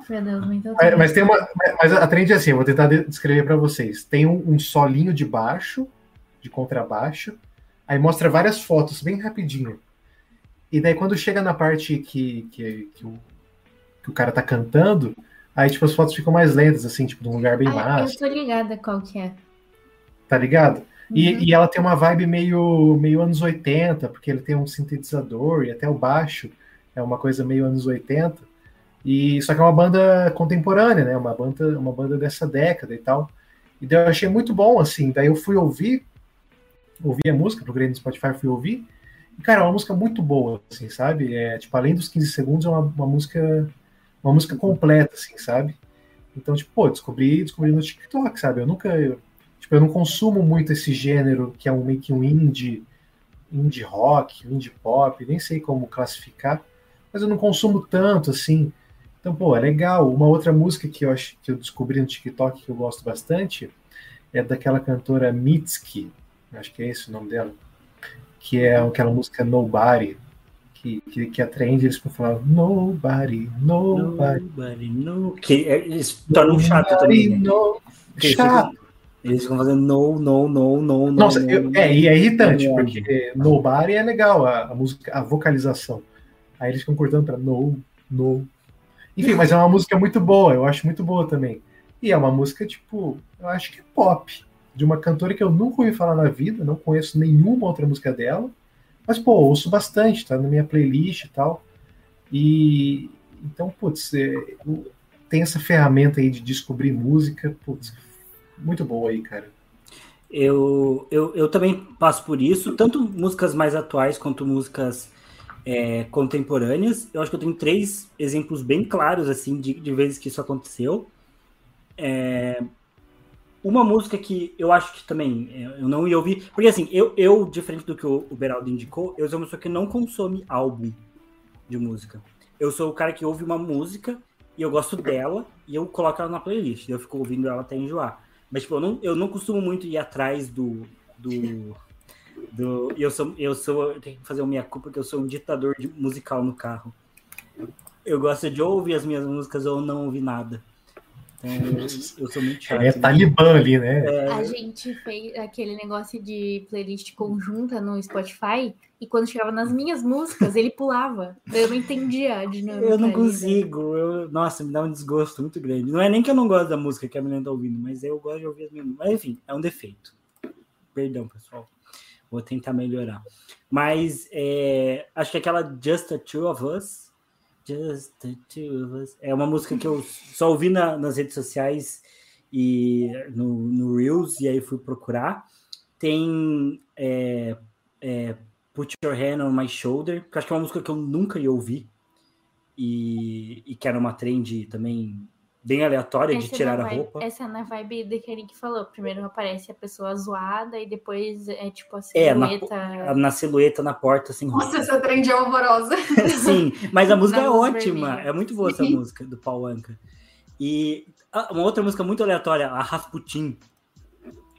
[SPEAKER 3] Meu Deus, muito
[SPEAKER 2] Mas, mas tem uma. Mas a trend é assim, eu vou tentar de- descrever para vocês. Tem um, um solinho de baixo, de contrabaixo, aí mostra várias fotos bem rapidinho. E daí quando chega na parte que, que, que, o, que o cara tá cantando, aí tipo as fotos ficam mais lentas, assim, tipo, num lugar bem
[SPEAKER 3] Ah, eu
[SPEAKER 2] massa,
[SPEAKER 3] tô ligada qual que é.
[SPEAKER 2] tá ligado? E,
[SPEAKER 3] Uhum.
[SPEAKER 2] e ela tem uma vibe meio, meio anos 80, porque ele tem um sintetizador e até o baixo é uma coisa meio anos 80. E só que é uma banda contemporânea, né? Uma banda, uma banda dessa década e tal. E daí eu achei muito bom, assim. Daí eu fui ouvir, ouvi a música, procurei no Spotify, fui ouvir. E, cara, é uma música muito boa, assim, sabe? É, tipo, além dos 15 segundos, é uma, uma música uma música completa, assim, sabe? Então, tipo, pô, descobri, descobri no TikTok, sabe? Eu nunca, eu, tipo, eu não consumo muito esse gênero que é um meio que um indie, indie rock, indie pop, nem sei como classificar, mas eu não consumo tanto, assim. Então, pô, é legal. Uma outra música que eu acho que eu descobri no TikTok que eu gosto bastante é daquela cantora Mitski, acho que é esse o nome dela, que é aquela música Nobody, que, que, que eles ficam falando Nobody, Nobody.
[SPEAKER 1] Nobody know. Que é, eles tornam chato também, né?
[SPEAKER 2] No... Chato.
[SPEAKER 1] Eles ficam fazendo no, no, no, no, no.
[SPEAKER 2] Nossa,
[SPEAKER 1] no,
[SPEAKER 2] eu-
[SPEAKER 1] no.
[SPEAKER 2] é, e é irritante,
[SPEAKER 1] no,
[SPEAKER 2] porque Nobody é legal, a, a música, a vocalização. Aí eles ficam cortando pra no, no. Enfim, mas é uma música muito boa, eu acho muito boa também. E é uma música, tipo, eu acho que é pop, de uma cantora que eu nunca ouvi falar na vida, não conheço nenhuma outra música dela, mas, pô, ouço bastante, tá na minha playlist e tal. E então, putz, é, tem essa ferramenta aí de descobrir música, putz, muito boa aí, cara.
[SPEAKER 1] Eu, eu, eu também passo por isso, tanto músicas mais atuais quanto músicas é, contemporâneas. Eu acho que eu tenho três exemplos bem claros, assim, de, de vezes que isso aconteceu. É, uma música que eu acho que também é, eu não ia ouvir, porque assim, eu, eu diferente do que o, Beraldo indicou, eu sou uma pessoa que não consome álbum de música. Eu sou o cara que ouve uma música e eu gosto dela e eu coloco ela na playlist. Eu fico ouvindo ela até enjoar. Mas, tipo, eu não, eu não costumo muito ir atrás do, do, Do, eu sou, eu sou, eu tenho que fazer uma minha culpa porque eu sou um ditador de, musical no carro. Eu gosto de ouvir as minhas músicas ou não ouvir nada. Então, eu, eu sou muito chato.
[SPEAKER 2] É talibã ali, né?
[SPEAKER 1] É,
[SPEAKER 3] A gente fez aquele negócio de playlist conjunta no Spotify e quando chegava nas minhas músicas, ele pulava. Eu não entendia a dinâmica.
[SPEAKER 1] eu não
[SPEAKER 3] ali, né?
[SPEAKER 1] consigo. Eu, nossa, me dá um desgosto muito grande. Não é nem que eu não gosto da música que a menina tá ouvindo, mas eu gosto de ouvir as minhas Mas enfim, é um defeito. Perdão, pessoal. Vou tentar melhorar. Mas é, acho que aquela Just the Two of Us. Just the Two of Us. É uma música que eu só ouvi na- nas redes sociais e no, no Reels, e aí fui procurar. Tem é, é, Put Your Hand on My Shoulder, que acho que é uma música que eu nunca ia ouvir. E, e que era uma trend também bem aleatória de
[SPEAKER 3] Essa é
[SPEAKER 1] tirar
[SPEAKER 3] na
[SPEAKER 1] a
[SPEAKER 3] vibe-
[SPEAKER 1] roupa.
[SPEAKER 3] Essa é na vibe do que a Nick falou. Primeiro aparece a pessoa zoada e depois é tipo a
[SPEAKER 1] É, na-
[SPEAKER 3] silhueta.
[SPEAKER 1] Na silhueta na porta, roupa.
[SPEAKER 4] Nossa, essa trend é horrorosa. <laughs> <laughs>
[SPEAKER 1] Sim, mas a música é
[SPEAKER 3] Na luz
[SPEAKER 1] ótima.
[SPEAKER 3] vermelha.
[SPEAKER 1] É muito boa essa música do Paul Anka. E uma outra música muito aleatória, a Rasputin.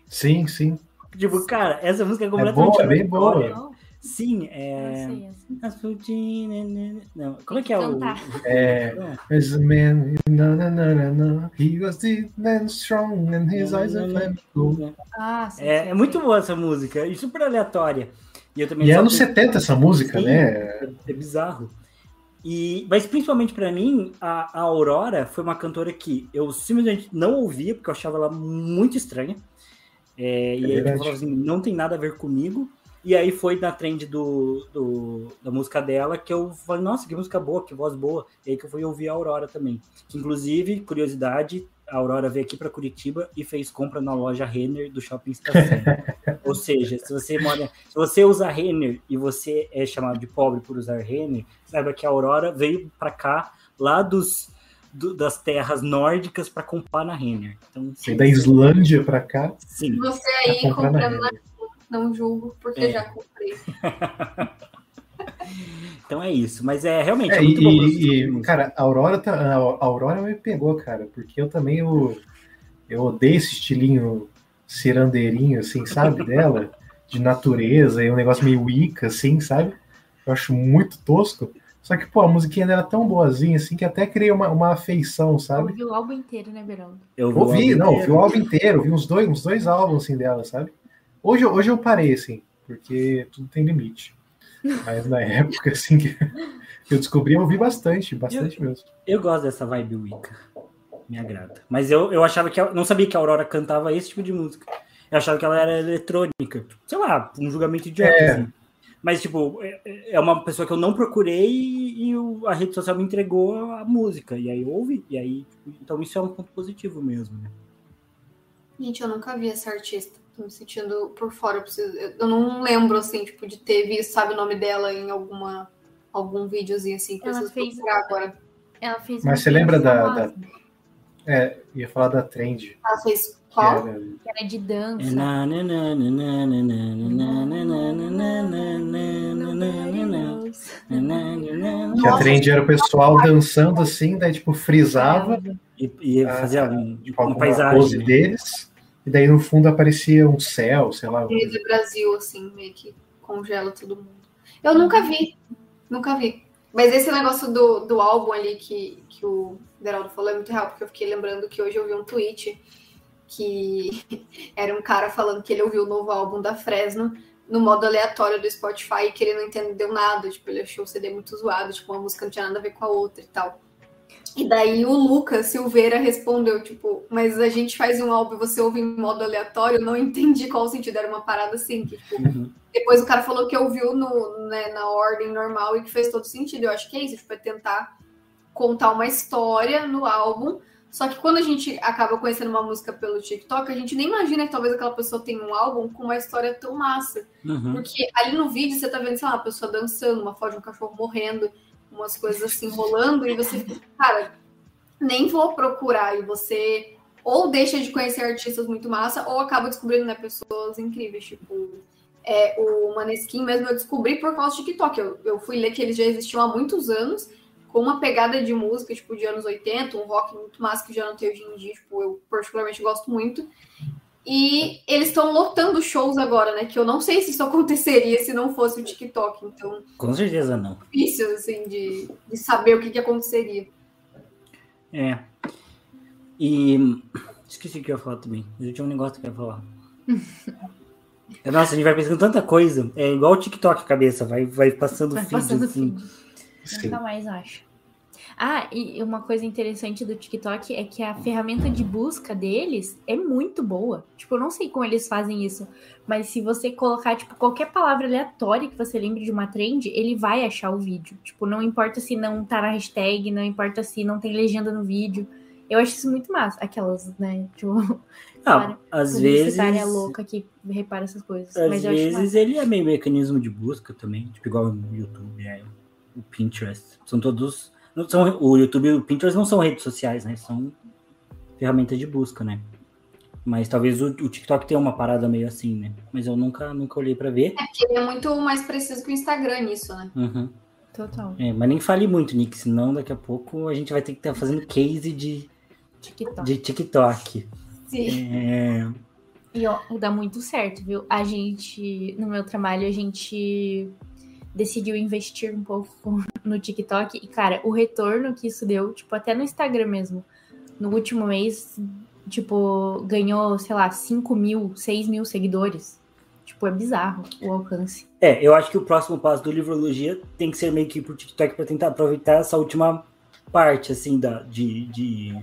[SPEAKER 2] Sim, sim.
[SPEAKER 1] Tipo, cara, essa música é
[SPEAKER 2] É
[SPEAKER 1] completamente
[SPEAKER 2] boa, é bem boa.
[SPEAKER 1] Sim, é. Rasputin. né, né, Não, como é que é o.
[SPEAKER 2] É. There's a man, no, no, no, no, no. He was deep and strong, and his eyes are.
[SPEAKER 3] Ah, sim,
[SPEAKER 1] É,
[SPEAKER 3] sim,
[SPEAKER 1] é muito boa essa música, e super aleatória. E eu também
[SPEAKER 2] E é anos
[SPEAKER 1] fui-
[SPEAKER 2] 70 essa música,
[SPEAKER 1] Sim.
[SPEAKER 2] né?
[SPEAKER 1] É, é bizarro. E, mas principalmente pra mim, a, a Aurora foi uma cantora que eu simplesmente não ouvia, porque eu achava ela muito estranha. É, e aí eu
[SPEAKER 2] verdade.
[SPEAKER 1] falava assim, não tem nada a ver comigo. E aí foi na trend do, do- da música dela que eu falei, nossa, que música boa, que voz boa. E aí que eu fui ouvir a Aurora também. Que inclusive, curiosidade, a Aurora veio aqui para Curitiba e fez compra na loja Renner do Shopping Estação. <laughs> Ou seja, se você mora, se você usa Renner e você é chamado de pobre por usar Renner, saiba que a Aurora veio para cá lá dos do- das terras nórdicas para comprar na Renner. Então,
[SPEAKER 2] Veio da Islândia pra cá,
[SPEAKER 1] sim.
[SPEAKER 4] Você aí comprando, na... Não julgo, porque
[SPEAKER 1] É.
[SPEAKER 4] já comprei. <laughs>
[SPEAKER 1] Então é isso, mas é realmente
[SPEAKER 2] É,
[SPEAKER 1] é
[SPEAKER 2] e,
[SPEAKER 1] muito bom
[SPEAKER 2] e- e,
[SPEAKER 1] música.
[SPEAKER 2] cara, a Aurora, tá, a Aurora me pegou, cara, porque eu também eu, eu odeio esse estilinho cirandeirinho, assim, sabe, <laughs> dela, de natureza, e um negócio meio Wicca, assim, sabe? Eu acho muito tosco. Só que, pô, a musiquinha dela é tão boazinha, assim, que até criei uma, uma afeição, sabe?
[SPEAKER 3] Ouvi o álbum inteiro, né, Beraldo?
[SPEAKER 1] Eu
[SPEAKER 2] Ouvi, não, ouvi o álbum inteiro, ouvi uns dois, uns dois álbuns, assim, dela, sabe? Hoje, eu- hoje eu parei, assim, porque tudo tem limite. Mas na <laughs> época, assim, que eu descobri, eu ouvi bastante, bastante mesmo.
[SPEAKER 1] Eu gosto dessa vibe Wicca. Me agrada. Mas eu, eu achava que. Não sabia que a Aurora cantava esse tipo de música. Eu achava que ela era eletrônica. Sei lá, um julgamento idiota,
[SPEAKER 2] É.
[SPEAKER 1] assim. Mas, tipo, é- é uma pessoa que eu não procurei e, a rede social me entregou a música. E aí eu ouvi. E aí, tipo, então isso é um ponto positivo mesmo, né?
[SPEAKER 4] Gente, eu nunca vi essa artista tô me sentindo por fora. Eu, preciso, eu não lembro, assim, tipo, de ter visto, sabe, o nome dela em alguma, algum videozinho, assim.
[SPEAKER 3] que
[SPEAKER 4] ela
[SPEAKER 3] fez,
[SPEAKER 4] procurar agora.
[SPEAKER 3] Ela fez
[SPEAKER 2] Mas você lembra da,
[SPEAKER 3] da,
[SPEAKER 2] É, ia falar da trend.
[SPEAKER 4] Ela fez qual?
[SPEAKER 2] Que era,
[SPEAKER 3] que era de dança.
[SPEAKER 2] Que a trend era o pessoal dançando assim, daí tipo frisava
[SPEAKER 1] e, e fazia a,
[SPEAKER 2] tipo,
[SPEAKER 1] uma paisagem.
[SPEAKER 2] pose deles e daí no fundo aparecia um céu, sei lá.
[SPEAKER 4] Rede do Brasil, assim, meio que congela todo mundo. Eu nunca vi. Nunca vi. Mas esse negócio do, do álbum ali que, que o Geraldo falou é muito real, porque eu fiquei lembrando que hoje eu vi um tweet que <laughs> era um cara falando que ele ouviu o novo álbum da Fresno no modo aleatório do Spotify e que ele não entendeu nada. Tipo, ele achou o CD muito zoado, tipo, uma música não tinha nada a ver com a outra e tal. E daí o Lucas Silveira respondeu, tipo, mas a gente faz um álbum e você ouve em modo aleatório, não <laughs> entendi qual o sentido, era uma parada assim, que, tipo,
[SPEAKER 1] Uhum.
[SPEAKER 4] depois o cara falou que ouviu no, né, na ordem normal e que fez todo sentido. Eu acho que é isso, tipo, é tentar contar uma história no álbum. Só que quando a gente acaba conhecendo uma música pelo TikTok, a gente nem imagina que talvez aquela pessoa tenha um álbum com uma história tão massa.
[SPEAKER 1] Uhum.
[SPEAKER 4] Porque ali no vídeo você tá vendo, sei lá, uma pessoa dançando, uma foto de um cachorro morrendo, umas coisas assim rolando, e você cara, nem vou procurar. E você ou deixa de conhecer artistas muito massa, ou acaba descobrindo né, pessoas incríveis. Tipo, é, o Maneskin mesmo eu descobri por causa do TikTok. Eu, eu fui ler que eles já existiam há muitos anos, com uma pegada de música, tipo, de anos 80, um rock muito massa que já não tem hoje em dia, tipo, eu particularmente gosto muito. E eles estão lotando shows agora, né? Que eu não sei se isso <laughs> aconteceria se não fosse o TikTok. Então.
[SPEAKER 1] Com certeza não.
[SPEAKER 4] Difícil, assim, de, de saber o que, que aconteceria.
[SPEAKER 1] É. E. Esqueci o que eu ia falar também. Mas eu tinha um negócio que eu ia falar. <laughs> Nossa, a gente vai pensando tanta coisa. É igual o TikTok, cabeça. Vai, vai passando vai feed, passando assim.
[SPEAKER 3] Feed. Nunca mais acho. Ah, e uma coisa interessante do TikTok é que a ferramenta de busca deles é muito boa. Tipo, eu não sei como eles fazem isso, mas se você colocar, tipo, qualquer palavra aleatória que você lembre de uma trend, ele vai achar o vídeo. Tipo, não importa se não tá na hashtag, não importa se não tem legenda no vídeo. Eu acho isso muito massa. Aquelas, né? Tipo, <laughs>
[SPEAKER 1] não, cara, às vezes.
[SPEAKER 3] é louca que repara essas coisas.
[SPEAKER 1] Às vezes ele é meio mecanismo de busca também, tipo, igual no YouTube, é, o Pinterest. São todos não são, o YouTube e o Pinterest não são redes sociais, né? São ferramentas de busca, né? Mas talvez o, o TikTok tenha uma parada meio assim, né? Mas eu nunca, nunca olhei para ver.
[SPEAKER 4] É porque ele é muito mais preciso que o Instagram nisso, né?
[SPEAKER 1] Uhum.
[SPEAKER 3] Total.
[SPEAKER 1] É, mas nem fale muito, Nick, senão daqui a pouco a gente vai ter que estar tá fazendo case de TikTok. De TikTok.
[SPEAKER 4] Sim.
[SPEAKER 1] É...
[SPEAKER 3] E ó, dá muito certo, viu? A gente, no meu trabalho, a gente decidiu investir um pouco <laughs> no TikTok. E, cara, o retorno que isso deu, tipo, até no Instagram mesmo. No último mês, tipo, ganhou, sei lá, 5 mil, 6 mil seguidores. Tipo, é bizarro o alcance.
[SPEAKER 1] É, eu acho que o próximo passo do Livrologia tem que ser meio que pro TikTok para tentar aproveitar essa última parte, assim, da, de, de...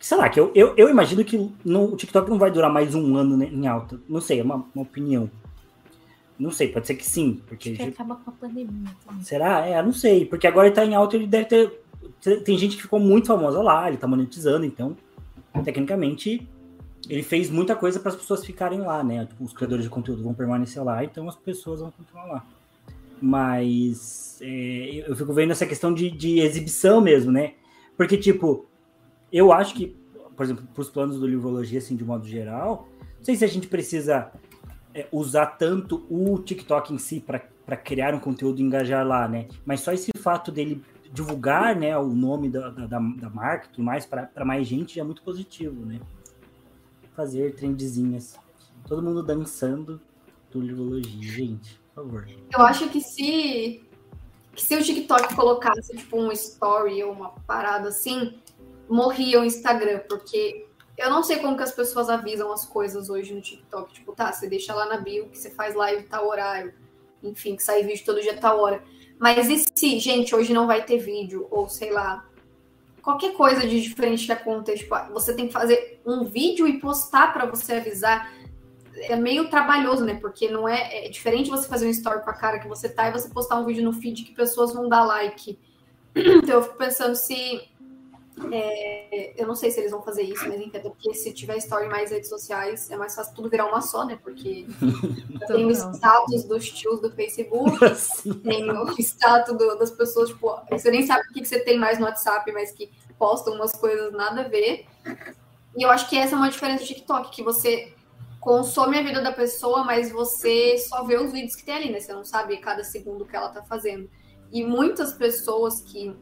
[SPEAKER 1] Sei lá, que eu, eu, eu imagino que no, o TikTok não vai durar mais um ano né, em alta. Não sei, é uma, uma opinião. Não sei, pode ser que sim. Porque
[SPEAKER 3] Acho que acaba com a pandemia também.
[SPEAKER 1] Será? É, não sei. Porque agora ele tá em alta, ele deve ter. Tem gente que ficou muito famosa lá, ele tá monetizando, então, tecnicamente, ele fez muita coisa para as pessoas ficarem lá, né? Os criadores de conteúdo vão permanecer lá, então as pessoas vão continuar lá. Mas é, eu fico vendo essa questão de, de exibição mesmo, né? Porque, tipo, eu acho que, por exemplo, para os planos do Livrologia, assim, de modo geral, não sei se a gente precisa é, usar tanto o TikTok em si para criar um conteúdo e engajar lá, né? Mas só esse fato dele divulgar né, o nome da, da, da marca e tudo mais para mais gente já é muito positivo, né? Fazer trendzinhas. Todo mundo dançando do Livologia, gente, por favor.
[SPEAKER 4] Eu acho que se, que se o TikTok colocasse tipo um story ou uma parada assim, morria o Instagram, porque eu não sei como que as pessoas avisam as coisas hoje no TikTok. Tipo, tá, você deixa lá na bio que você faz live tal horário. Enfim, que sai vídeo todo dia tal hora. Mas e se, gente, hoje não vai ter vídeo? Ou sei lá, qualquer coisa de diferente que aconteça. Tipo, você tem que fazer um vídeo e postar para você avisar. É meio trabalhoso, né? Porque não é, é diferente você fazer um story com a cara que você tá e você postar um vídeo no feed que pessoas vão dar like. <clears throat> Então eu fico pensando se é, eu não sei se eles vão fazer isso, mas enfim, até porque se tiver story mais redes sociais, é mais fácil tudo virar uma só, né? Porque <laughs> tem o status dos tios do Facebook, <laughs> tem o status do, das pessoas, tipo, você nem sabe o que, que você tem mais no WhatsApp, mas que postam umas coisas nada a ver. E eu acho que essa é uma diferença do TikTok, que você consome a vida da pessoa, mas você só vê os vídeos que tem ali, né? Você não sabe cada segundo que ela tá fazendo. E muitas pessoas que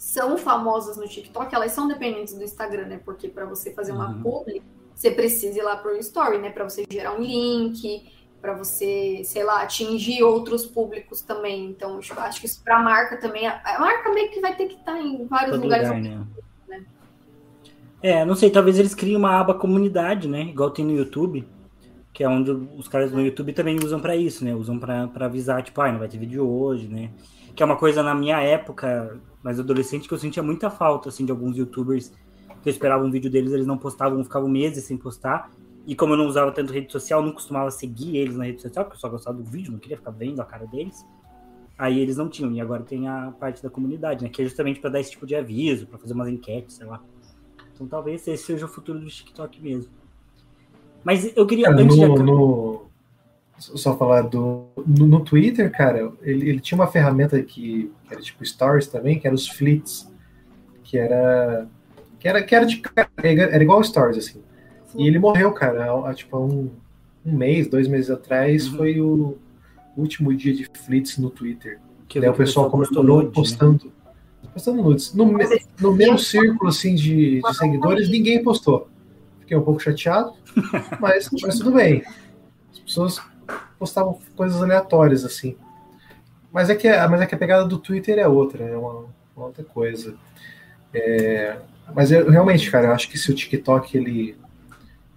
[SPEAKER 4] são famosas no TikTok, elas são dependentes do Instagram, né? Porque para você fazer uma uhum. publi, você precisa ir lá pro story, né? Para você gerar um link, para você, sei lá, atingir outros públicos também. Então, eu acho que isso para a marca também, a marca meio que vai ter que estar tá em vários Todo lugares. Lugar, né? né?
[SPEAKER 1] É, não sei, talvez eles criem uma aba comunidade, né? Igual tem no YouTube, que é onde os caras no YouTube também usam para isso, né? Usam para avisar, tipo, ah, não vai ter vídeo hoje, né? Que é uma coisa na minha época, mais adolescente que eu sentia muita falta, assim, de alguns youtubers que eu esperava um vídeo deles, eles não postavam, ficavam meses sem postar. E como eu não usava tanto rede social, não costumava seguir eles na rede social, porque eu só gostava do vídeo, não queria ficar vendo a cara deles. Aí eles não tinham, e agora tem a parte da comunidade, né? Que é justamente para dar esse tipo de aviso, para fazer umas enquetes, sei lá. Então talvez esse seja o futuro do TikTok mesmo. Mas eu queria. É,
[SPEAKER 2] no, de... no, só falar do. No, no Twitter, cara, ele, ele, tinha uma ferramenta que, que, era tipo Stories também, que era os Fleets, que era. Que era, que era, de, era igual Stories, assim. E ele morreu, cara, há, tipo, há um, um mês, dois meses atrás, uhum. foi o último dia de Fleets no Twitter. Que Daí o pessoal comemorou né? postando. Né? Postando nudes. No, no meu círculo assim, de, de seguidores, ninguém postou fiquei um pouco chateado, <laughs> mas, mas tudo bem. As pessoas postavam coisas aleatórias, assim. Mas é que, mas é que a pegada do Twitter é outra, é uma, uma outra coisa. É, mas eu realmente, cara, eu acho que se o TikTok ele,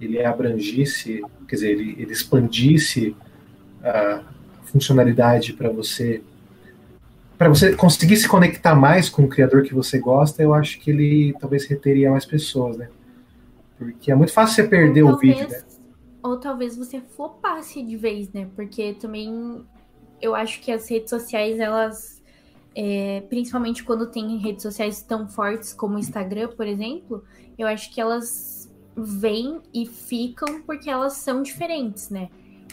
[SPEAKER 2] ele abrangisse, quer dizer, ele, ele expandisse a funcionalidade para você para você conseguir se conectar mais com o criador que você gosta, eu acho que ele talvez reteria mais pessoas, né? Porque é muito fácil você perder o vídeo, né?
[SPEAKER 3] Ou talvez você flopasse de vez, né? Porque também eu acho que as redes sociais, elas. É, principalmente quando tem redes sociais tão fortes como o Instagram, por exemplo, eu acho que elas vêm e ficam porque elas são diferentes, né?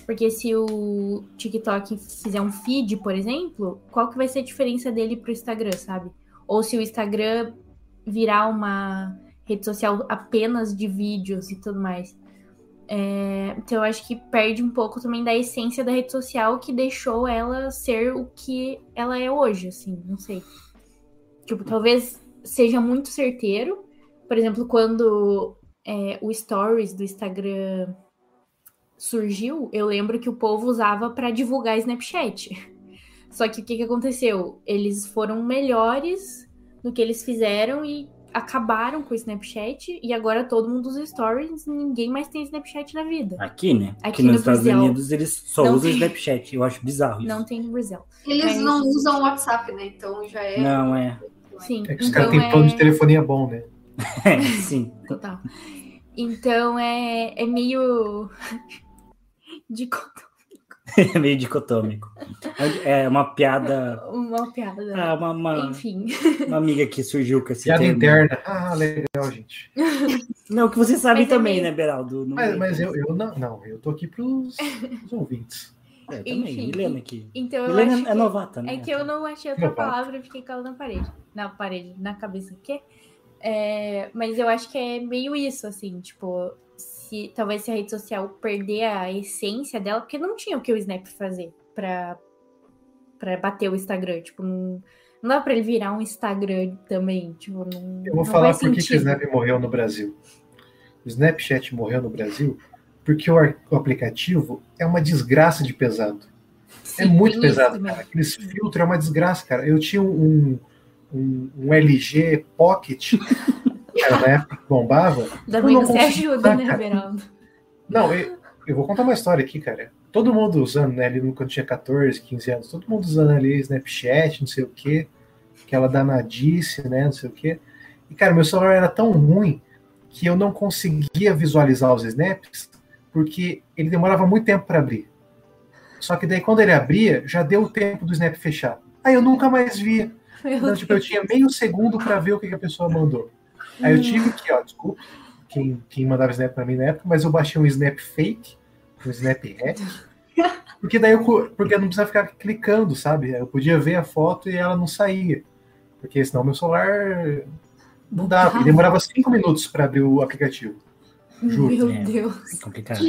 [SPEAKER 3] Porque se o TikTok fizer um feed, por exemplo, qual que vai ser a diferença dele pro Instagram, sabe? Ou se o Instagram virar uma rede social apenas de vídeos e tudo mais. É, então eu acho que perde um pouco também da essência da rede social que deixou ela ser o que ela é hoje, assim, não sei. Tipo, talvez seja muito certeiro. Por exemplo, quando é, o Stories do Instagram surgiu, eu lembro que o povo usava para divulgar Snapchat. <laughs> Só que o que, que aconteceu? Eles foram melhores no que eles fizeram e acabaram com o Snapchat e agora todo mundo usa stories ninguém mais tem Snapchat na vida.
[SPEAKER 1] Aqui, né? Aqui, Aqui nos no Estados Brazil, Unidos eles só usam tem... Snapchat. Eu acho bizarro. Isso.
[SPEAKER 3] Não tem no Brasil.
[SPEAKER 4] Eles Mas... não usam o WhatsApp, né? Então já é.
[SPEAKER 1] Não, é.
[SPEAKER 3] Sim.
[SPEAKER 2] É que os então caras têm é... plano de telefonia bom, né? <laughs>
[SPEAKER 1] é, sim.
[SPEAKER 3] Total. Então é, é meio <laughs> dicotômico.
[SPEAKER 1] é <laughs> meio dicotômico. É uma piada.
[SPEAKER 3] Uma piada.
[SPEAKER 1] Ah, uma, uma,
[SPEAKER 3] Enfim.
[SPEAKER 1] Uma amiga que surgiu com esse
[SPEAKER 2] Piada termo. interna. Ah, legal, gente. <laughs>
[SPEAKER 1] Não, que você sabe também, também, né, Beraldo?
[SPEAKER 2] Mas, mas eu, eu não, não, eu tô aqui pros, pros ouvintes.
[SPEAKER 1] É, também, Enfim, Milena aqui.
[SPEAKER 3] Então
[SPEAKER 1] Milena é novata, né?
[SPEAKER 3] É que eu não achei outra novata. palavra e fiquei com ela na parede. Na parede, na cabeça. O quê? É, mas eu acho que é meio isso, assim, tipo, se talvez se a rede social perder a essência dela, porque não tinha o que o Snap fazer para para bater o Instagram, tipo, não, não dá para ele virar um Instagram também, tipo, não,
[SPEAKER 2] Eu vou
[SPEAKER 3] não
[SPEAKER 2] falar por que, o Snap morreu no Brasil. O Snapchat morreu no Brasil porque o, o aplicativo é uma desgraça de pesado. É Sim, é muito pesado, cara. Aqueles filtros é uma desgraça, cara. Eu tinha um, um, um LG Pocket <laughs> era na época que bombava.
[SPEAKER 3] Não, você ajuda, né, Beraldo?
[SPEAKER 2] Não, eu, eu, vou contar uma história aqui, cara. Todo mundo usando, né, ali quando tinha 14, 15 anos, todo mundo usando ali Snapchat, não sei o quê, aquela danadice, né, não sei o quê. E, cara, meu celular era tão ruim que eu não conseguia visualizar os snaps, porque ele demorava muito tempo para abrir. Só que daí, quando ele abria, já deu o tempo do snap fechar. Aí eu nunca mais via. Então, tipo, eu tinha meio segundo para ver o que, que a pessoa mandou. Aí eu tive que, ó, desculpa, quem, quem mandava Snap pra mim na época, mas eu baixei um Snap fake, um Snap hack, <laughs> porque daí eu, porque eu não precisava ficar clicando, sabe? Eu podia ver a foto e ela não saía, porque senão meu celular não dava, e demorava cinco minutos para abrir o aplicativo. Juro.
[SPEAKER 3] Meu é, Deus.
[SPEAKER 1] É complicado.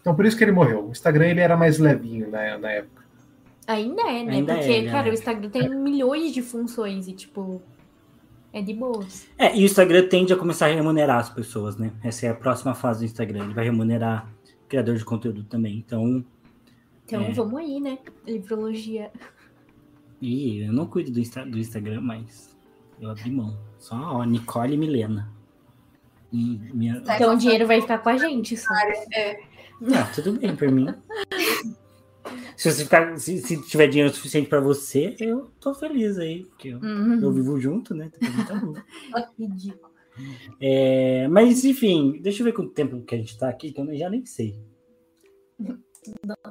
[SPEAKER 2] Então por isso que ele morreu. O Instagram ele era mais levinho na, na época.
[SPEAKER 3] Ainda é, né? Ainda Porque, é, cara, é. o Instagram tem milhões de funções e, tipo, é de boas.
[SPEAKER 1] É, e o Instagram tende a começar a remunerar as pessoas, né? Essa é a próxima fase do Instagram. Ele vai remunerar criador de conteúdo também. Então.
[SPEAKER 3] Então é... vamos aí, né? Livrologia.
[SPEAKER 1] Ih, eu não cuido do, Insta do Instagram, mas eu abri mão. Só, ó, Nicole e Milena.
[SPEAKER 3] E minha... Então o dinheiro vai ficar com a gente, só.
[SPEAKER 4] É.
[SPEAKER 1] Ah, tudo bem por mim. <laughs> Se você ficar, se, se tiver dinheiro suficiente para você, eu tô feliz aí, porque eu, uhum. eu vivo junto, né?
[SPEAKER 3] Tá Ridículo. <laughs>
[SPEAKER 1] É, mas enfim, deixa eu ver quanto tempo que a gente tá aqui, que eu já nem sei.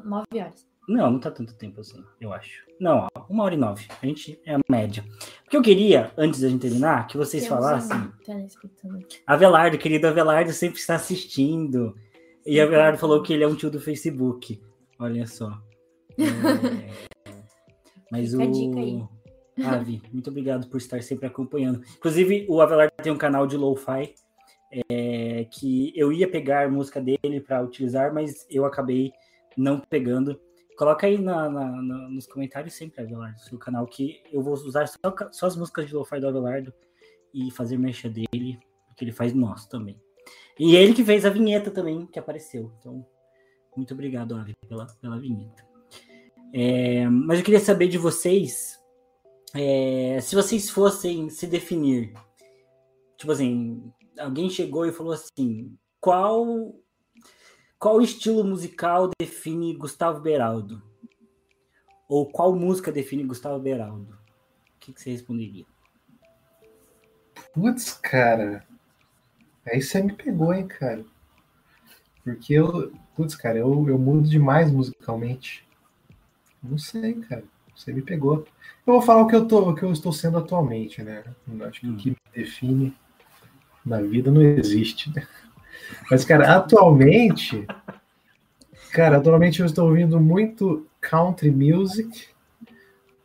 [SPEAKER 3] Nove horas.
[SPEAKER 1] Não, não tá tanto tempo assim, eu acho. Não, ó, uma hora e nove. A gente é a média. Porque eu queria, antes da gente terminar, que vocês falassem. Avelardo, querido Avelardo, sempre está assistindo. E Avelardo falou que ele é um tio do Facebook. Olha só. É... Mas Fica o. dica aí. Avi, muito obrigado por estar sempre acompanhando. Inclusive, o Avelar tem um canal de lo-fi é, que eu ia pegar música dele para utilizar, mas eu acabei não pegando. Coloca aí na, na, na, nos comentários sempre, Avelardo, seu canal, que eu vou usar só, só as músicas de lo-fi do Avelardo e fazer mexa dele, porque ele faz nosso também. E ele que fez a vinheta também, que apareceu. Então, muito obrigado, Avi, pela, pela vinheta. É, mas eu queria saber de vocês, é, se vocês fossem se definir, tipo assim, alguém chegou e falou assim, qual qual estilo musical define Gustavo Beraldo? Ou qual música define Gustavo Beraldo? O que, que você responderia?
[SPEAKER 2] Putz, cara. Aí você me pegou, hein, cara. Porque eu. Putz, cara, eu, eu mudo demais musicalmente. Não sei, cara. Você me pegou. Eu vou falar o que eu, tô, o que eu estou sendo atualmente, né? Acho que hum. o que me define na vida não existe, né? Mas, cara, atualmente. Cara, atualmente eu estou ouvindo muito country music,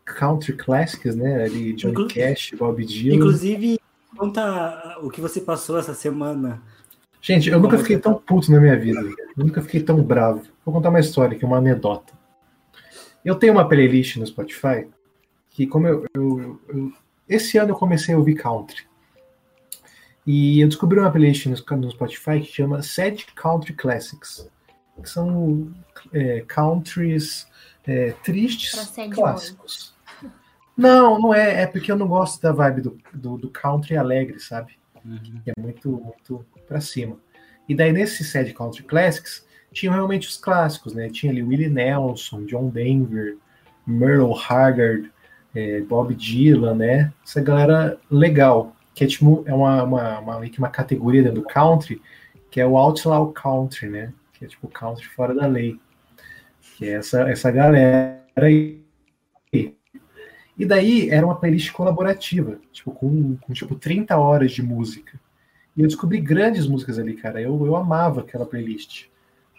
[SPEAKER 2] country classics, né? Ali, Johnny Inclu Cash, Bob Dylan.
[SPEAKER 1] Inclusive, conta o que você passou essa semana.
[SPEAKER 2] Gente, eu nunca fiquei tão puto na minha vida. Eu nunca fiquei tão bravo. Vou contar uma história, que é uma anedota. Eu tenho uma playlist no Spotify que, como eu, eu, eu esse ano eu comecei a ouvir country. E eu descobri uma playlist no, no Spotify que chama Sad Country Classics, que são é, countries é, tristes clássicos. Não, não é. É porque eu não gosto da vibe do, do, do country alegre, sabe? Uhum. É muito, muito pra cima. E daí, nesse Sad Country Classics, tinham realmente os clássicos, né? Tinha ali Willie Nelson, John Denver, Merle Haggard, é, Bob Dylan, né? Essa galera legal que é tipo é uma, uma, uma, uma categoria dentro do country, que é o outlaw country, né? Que é tipo country fora da lei. Que é essa, essa galera aí. E daí era uma playlist colaborativa, tipo, com, com tipo 30 horas de música. E eu descobri grandes músicas ali, cara. Eu, eu amava aquela playlist.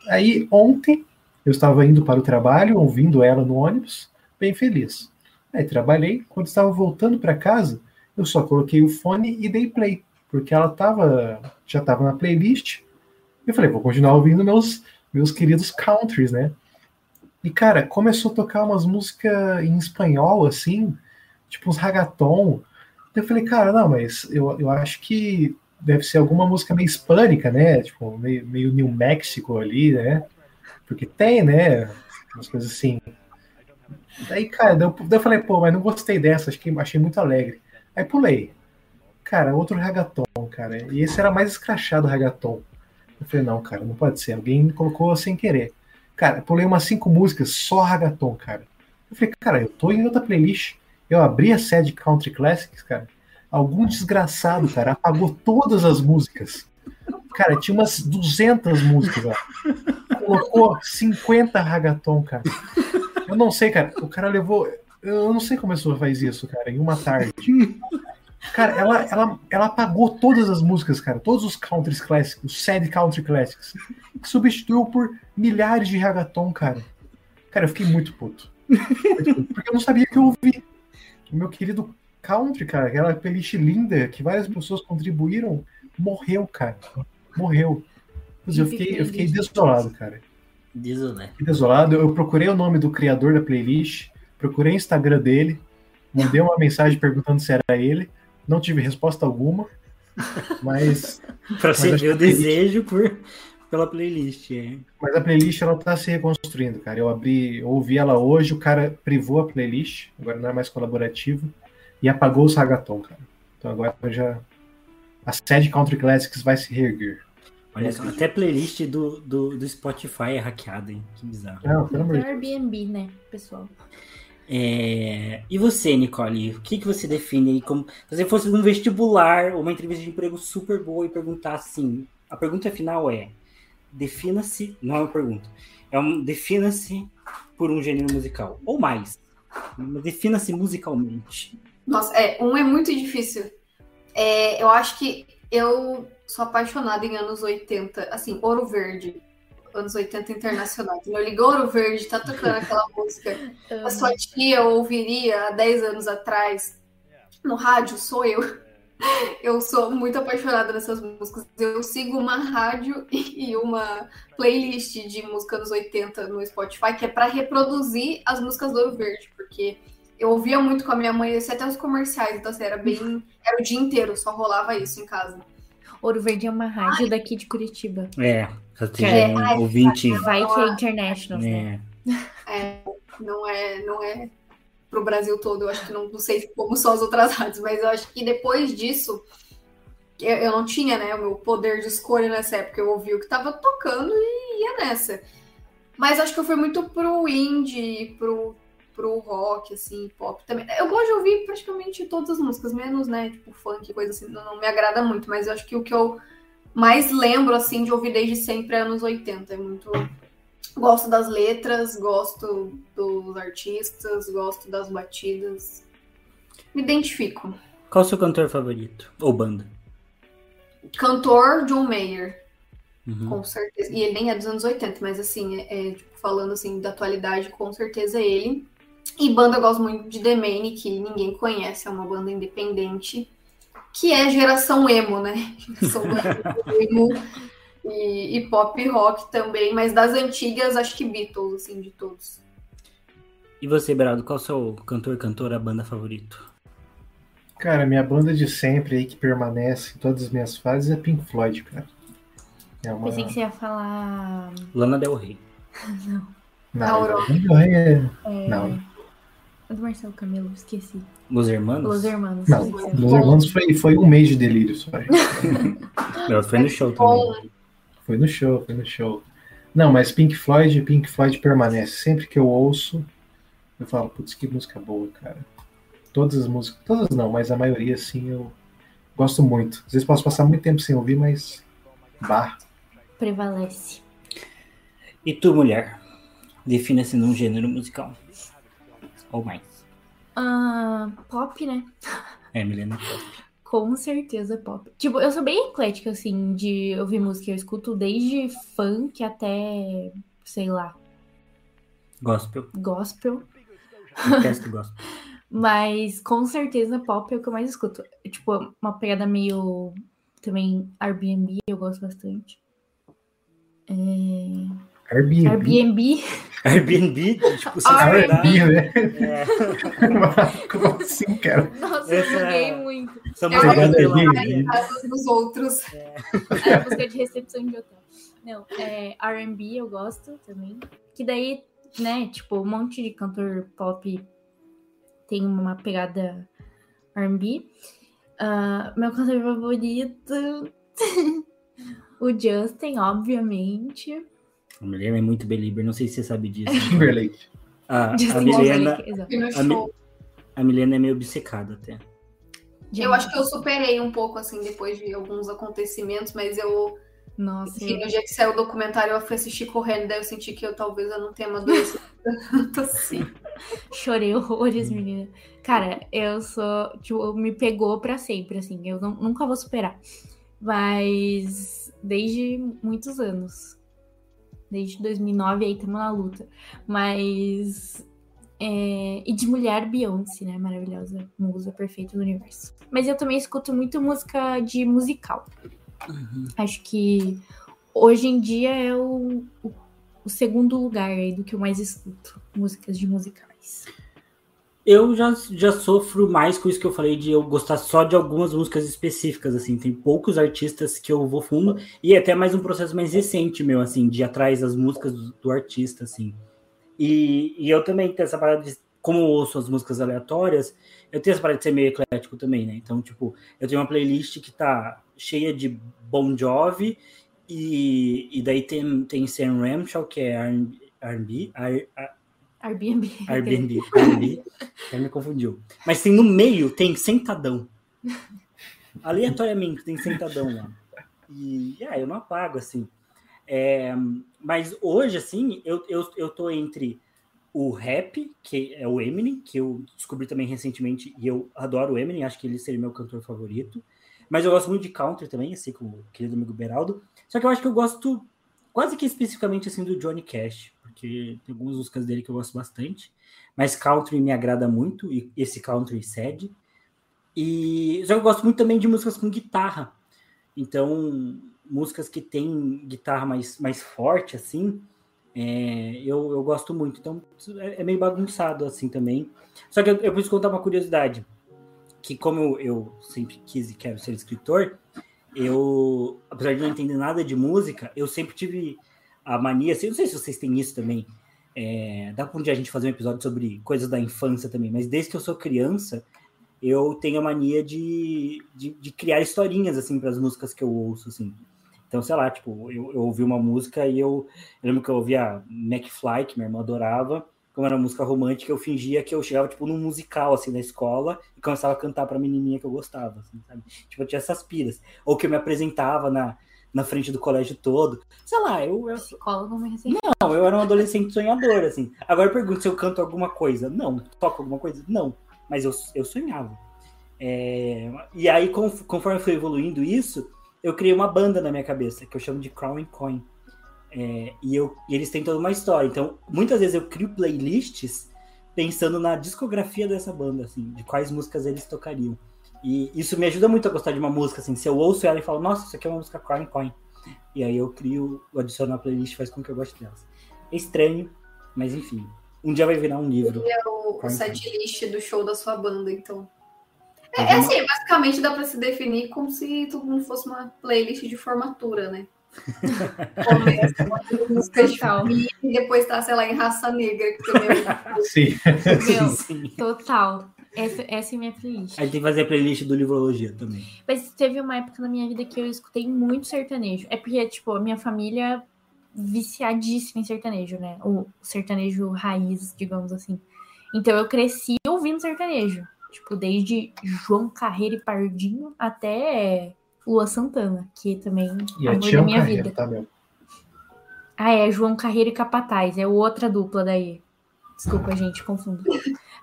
[SPEAKER 2] Aí ontem eu estava indo para o trabalho, ouvindo ela no ônibus, bem feliz. Aí trabalhei, quando estava voltando para casa, eu só coloquei o fone e dei play, porque ela tava, já estava na playlist. Eu falei, vou continuar ouvindo meus, meus queridos countries, né? E, cara, começou a tocar umas músicas em espanhol, assim, tipo uns ragaton. Eu falei, cara, não, mas eu, eu acho que deve ser alguma música meio hispânica, né? Tipo, meio, meio New Mexico ali, né? Porque tem, né? Umas coisas assim. Daí, cara, eu, eu falei, pô, mas não gostei dessa, acho que achei muito alegre. Aí pulei. Cara, outro ragaton, cara. E esse era mais escrachado ragaton. Eu falei, não, cara, não pode ser. Alguém colocou sem querer. Cara, pulei umas cinco músicas, só ragaton, cara. Eu falei, cara, eu tô em outra playlist. Eu abri a sede Country Classics, cara. Algum desgraçado, cara, apagou todas as músicas. Cara, tinha umas 200 músicas lá. Colocou 50 ragaton, cara. Eu não sei, cara. O cara levou eu não sei como a pessoa faz isso, cara, em uma tarde. Cara, ela, ela, ela apagou todas as músicas, cara, todos os country clássicos, sad country classics, substituiu por milhares de ragaton, cara. Cara, eu fiquei muito puto. Porque eu não sabia que eu ouvi. O meu querido country, cara, aquela playlist linda que várias pessoas contribuíram, morreu, cara. Morreu. Eu fiquei, eu fiquei desolado, cara.
[SPEAKER 1] Desolado.
[SPEAKER 2] Desolado. Eu procurei o nome do criador da playlist procurei o Instagram dele, mandei uma mensagem perguntando se era ele, não tive resposta alguma, mas. <laughs>
[SPEAKER 1] Proceder o desejo por, pela playlist. É.
[SPEAKER 2] Mas a playlist ela tá se reconstruindo, cara. Eu abri, eu ouvi ela hoje, o cara privou a playlist, agora não é mais colaborativo, e apagou o Sagaton, cara. Então agora já. A sede Country Classics vai se reerguer.
[SPEAKER 1] Olha só, até a playlist do, do, do Spotify é hackeada, hein? Que bizarro.
[SPEAKER 3] Não, pelo amor de Airbnb, né, pessoal?
[SPEAKER 1] É... E você, Nicole, o que, que você define aí como. Se você fosse num vestibular, uma entrevista de emprego super boa e perguntar assim: a pergunta final é: defina-se. Não é uma pergunta, é um. Defina-se por um gênero musical, ou mais. Defina-se musicalmente.
[SPEAKER 4] Nossa, é, um é muito difícil. É, eu acho que eu sou apaixonada em anos 80, assim, Ouro Verde anos 80 internacional. Então, eu ligou Ouro Verde, tá tocando aquela <laughs> música. A sua tia ouviria há 10 anos atrás no rádio, sou eu. <laughs> Eu sou muito apaixonada nessas músicas. Eu sigo uma rádio <laughs> e uma playlist de música dos 80 no Spotify, que é para reproduzir as músicas do Ouro Verde, porque eu ouvia muito com a minha mãe, até os comerciais, então assim, era bem. Era o dia inteiro, só rolava isso em casa.
[SPEAKER 3] Ouro Verde é uma rádio daqui de Curitiba.
[SPEAKER 1] É, você
[SPEAKER 3] Que
[SPEAKER 1] é
[SPEAKER 3] é-
[SPEAKER 1] um ouvinte.
[SPEAKER 3] Vai que é international, né?
[SPEAKER 1] É.
[SPEAKER 4] É, não é, não é pro Brasil todo, eu acho que não, não sei como são as outras rádios, mas eu acho que depois disso, eu, eu não tinha, né, o meu poder de escolha nessa época, eu ouvi o que tava tocando e ia nessa. Mas acho que eu fui muito pro indie, pro, pro rock, assim, pop também. Eu gosto de ouvir praticamente todas as músicas, menos, né, tipo funk, coisa assim, não, não me agrada muito, mas eu acho que o que eu mais lembro, assim, de ouvir desde sempre é anos 80, é muito... Gosto das letras, gosto dos artistas, gosto das batidas. Me identifico.
[SPEAKER 1] Qual o seu cantor favorito? Ou banda?
[SPEAKER 4] Cantor John Mayer,
[SPEAKER 1] Uhum.
[SPEAKER 4] com certeza. E ele nem é dos anos 80, mas assim, é, é, tipo, falando assim da atualidade, com certeza é ele. E banda eu gosto muito de The Maine, que ninguém conhece, é uma banda independente, que é geração emo, né? <laughs> Geração emo e, e pop rock também, mas das antigas, acho que Beatles, assim, de todos.
[SPEAKER 1] E você, Beraldo, qual o seu cantor, cantora, banda favorito?
[SPEAKER 2] Cara, minha banda de sempre aí que permanece em todas as minhas fases é Pink Floyd, cara. É uma.
[SPEAKER 3] Pensei que você ia falar.
[SPEAKER 1] Lana Del Rey. <laughs>
[SPEAKER 2] Não,
[SPEAKER 4] Aurora.
[SPEAKER 2] Não, é-
[SPEAKER 3] É...
[SPEAKER 2] Não.
[SPEAKER 3] Do Marcelo Camelo, esqueci.
[SPEAKER 1] Los Hermanos?
[SPEAKER 3] Los Hermanos.
[SPEAKER 2] Não, Los Hermanos foi, foi um mês de delírio só. <laughs>
[SPEAKER 1] Foi no show também.
[SPEAKER 2] Foi no show, foi no show. Não, mas Pink Floyd, Pink Floyd permanece. Sempre que eu ouço, eu falo, putz, que música boa, cara. Todas as músicas, todas não, mas a maioria, assim, eu gosto muito. Às vezes posso passar muito tempo sem ouvir, mas. Bah.
[SPEAKER 3] Prevalece.
[SPEAKER 1] E tu, mulher? Defina-se num gênero musical. Ou mais.
[SPEAKER 3] Ah, pop, né?
[SPEAKER 1] É, Milena Pop.
[SPEAKER 3] Com certeza pop. Tipo, eu sou bem eclética, assim, de ouvir música. Eu escuto desde funk até, sei lá,
[SPEAKER 1] Gospel.
[SPEAKER 3] gospel.
[SPEAKER 1] Detesto <laughs> gospel.
[SPEAKER 3] Mas com certeza pop é o que eu mais escuto. Tipo, uma pegada meio também Airbnb, eu gosto bastante. É...
[SPEAKER 2] Airbnb.
[SPEAKER 3] Airbnb,
[SPEAKER 1] Airbnb, tipo,
[SPEAKER 3] R&B.
[SPEAKER 1] hospedar.
[SPEAKER 2] né?
[SPEAKER 1] É, <laughs>
[SPEAKER 2] Como assim, cara?
[SPEAKER 3] nossa,
[SPEAKER 1] Essa
[SPEAKER 3] eu buguei
[SPEAKER 1] é-
[SPEAKER 3] muito.
[SPEAKER 1] essa
[SPEAKER 4] Eu
[SPEAKER 1] música
[SPEAKER 2] gosto
[SPEAKER 1] do
[SPEAKER 2] de
[SPEAKER 1] Telão.
[SPEAKER 2] Airbnb.
[SPEAKER 4] casos dos outros.
[SPEAKER 3] É busca de recepção de hotel. Não, é R&B eu gosto também. Que daí, né, tipo, um monte de cantor pop tem uma pegada R&B. Ah, meu cantor favorito... <laughs> o Justin, obviamente.
[SPEAKER 1] A Milena é muito belieber, não sei se você sabe disso.
[SPEAKER 2] Timberlake.
[SPEAKER 1] A, a,
[SPEAKER 3] Justin
[SPEAKER 1] Milena, A a Milena é meio obcecada até.
[SPEAKER 4] Eu acho que eu superei um pouco, assim, depois de alguns acontecimentos, mas eu.
[SPEAKER 3] Nossa,
[SPEAKER 4] Enfim, no dia que saiu o documentário, eu fui assistir correndo, daí eu senti que eu talvez eu não tenha amadurecido tanto assim. <laughs>
[SPEAKER 3] chorei horrores, menina. Cara, eu sou. Tipo, me pegou pra sempre, assim. Eu não- nunca vou superar. Mas desde muitos anos. Desde 2009 aí estamos na luta. Mas. é, E de mulher, Beyoncé, né? Maravilhosa. Musa perfeita do universo. Mas eu também escuto muito música de musical. Acho que hoje em dia é o, o, o segundo lugar aí do que eu mais escuto. Músicas de musicais.
[SPEAKER 1] Eu já, já sofro mais com isso que eu falei de eu gostar só de algumas músicas específicas, assim. Tem poucos artistas que eu vou fundo e é até mais um processo mais recente meu, assim, de atrás das músicas do, do artista, assim. E, e eu também tenho essa parada de, como eu ouço as músicas aleatórias, eu tenho essa parada de ser meio eclético também, né? Então, tipo, eu tenho uma playlist que tá cheia de Bon Jovi e, e daí tem, tem Sam Ramshaw, que é R&B,
[SPEAKER 3] Airbnb.
[SPEAKER 1] Airbnb, <laughs> Airbnb, até me confundiu. Mas tem no meio, tem sentadão. Aleatoriamente tem sentadão lá. E ah, eu não apago, assim. É, mas hoje, assim, eu, eu, eu tô entre o rap, que é o Eminem, que eu descobri também recentemente, e eu adoro o Eminem, acho que ele seria meu cantor favorito. Mas eu gosto muito de country também, assim como o querido amigo Beraldo. Só que eu acho que eu gosto quase que especificamente assim do Johnny Cash, porque tem algumas músicas dele que eu gosto bastante. Mas country me agrada muito, e esse country cede. E só que eu gosto muito também de músicas com guitarra. Então, músicas que tem guitarra mais, mais forte, assim, é, eu, eu gosto muito. Então, é, é meio bagunçado, assim, também. Só que eu, eu preciso contar uma curiosidade. Que como eu, eu sempre quis e quero ser escritor, eu, apesar de não entender nada de música, eu sempre tive a mania, assim, não sei se vocês têm isso também, é, dá para um dia a gente fazer um episódio sobre coisas da infância também, mas desde que eu sou criança, eu tenho a mania de, de, de criar historinhas, assim, para as músicas que eu ouço, assim. Então, sei lá, tipo, eu, eu ouvi uma música e eu, eu lembro que eu ouvia McFly, que minha irmã adorava, como era música romântica, eu fingia que eu chegava, tipo, num musical, assim, na escola e começava a cantar pra menininha que eu gostava, assim, sabe? Tipo, eu tinha essas piras. Ou que eu me apresentava na, na frente do colégio todo. Sei lá, eu... eu...
[SPEAKER 3] Psicólogo me
[SPEAKER 1] Não, eu era um adolescente sonhador, assim. Agora eu pergunto se eu canto alguma coisa. Não. Toco alguma coisa? Não. Mas eu, eu sonhava. É... E aí, conforme foi evoluindo isso, eu criei uma banda na minha cabeça, que eu chamo de Crown and Coin. É, e, eu, e eles têm toda uma história. Então, muitas vezes eu crio playlists pensando na discografia dessa banda, assim, de quais músicas eles tocariam. E isso me ajuda muito a gostar de uma música, assim. Se eu ouço ela e falo, nossa, isso aqui é uma música Coin Coin. E aí eu crio, adiciono a playlist faz com que eu goste delas. É estranho, mas enfim. Um dia vai virar um livro.
[SPEAKER 4] É o, o setlist do show da sua banda, então. É, é assim, basicamente dá para se definir como se todo mundo fosse uma playlist de formatura, né? Começa com música de e depois tá, sei lá, em raça negra. Que também é... <laughs>
[SPEAKER 2] Sim.
[SPEAKER 3] Meu, Sim. Total. Essa, essa é minha playlist.
[SPEAKER 1] A gente tem que fazer a playlist do Livrologia também.
[SPEAKER 3] Mas teve uma época na minha vida que eu escutei muito sertanejo. É porque, tipo, a minha família viciadíssima em sertanejo, né? O sertanejo raiz, digamos assim. Então eu cresci ouvindo sertanejo. Tipo, desde João Carreiro e Pardinho até Lua Santana, que também
[SPEAKER 2] e amor da minha Carreiro, vida. Tá
[SPEAKER 3] ah, é João Carreiro e Capataz, é outra dupla daí. Desculpa, gente, confundo.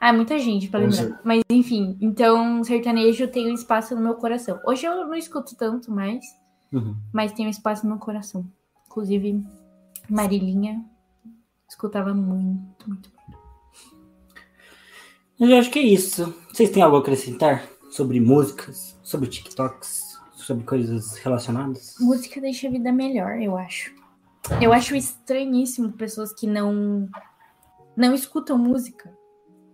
[SPEAKER 3] Ah, é muita gente para lembrar. Mas enfim, então sertanejo tem um espaço no meu coração. Hoje eu não escuto tanto mais, uhum. mas tem um espaço no meu coração. Inclusive, Marilinha escutava muito, muito, muito.
[SPEAKER 1] Eu acho que é isso. Vocês têm algo a acrescentar sobre músicas, sobre TikToks? sobre coisas relacionadas?
[SPEAKER 3] Música deixa a vida melhor, eu acho. Eu acho estranhíssimo pessoas que não não escutam música.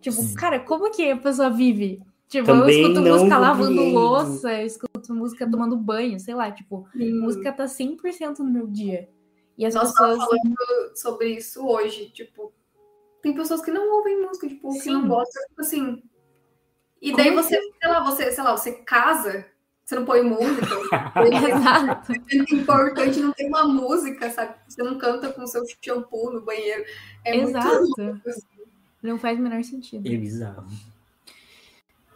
[SPEAKER 3] Tipo, Sim. cara, como que a pessoa vive? Tipo, Também eu escuto música lavando louça, eu escuto música tomando banho, sei lá, tipo, Sim. música tá 100% no meu dia.
[SPEAKER 4] E as Nós pessoas falando sobre isso hoje, tipo, tem pessoas que não ouvem música, tipo, Sim. que não gostam, tipo assim. E como daí você, que... sei lá, você, sei lá, você casa você não põe música. <laughs> <laughs>
[SPEAKER 3] Exato.
[SPEAKER 4] É importante não ter uma música, sabe? Você não canta com o seu shampoo no banheiro. É
[SPEAKER 3] Exato. Muito assim. Não faz o menor sentido.
[SPEAKER 1] É bizarro.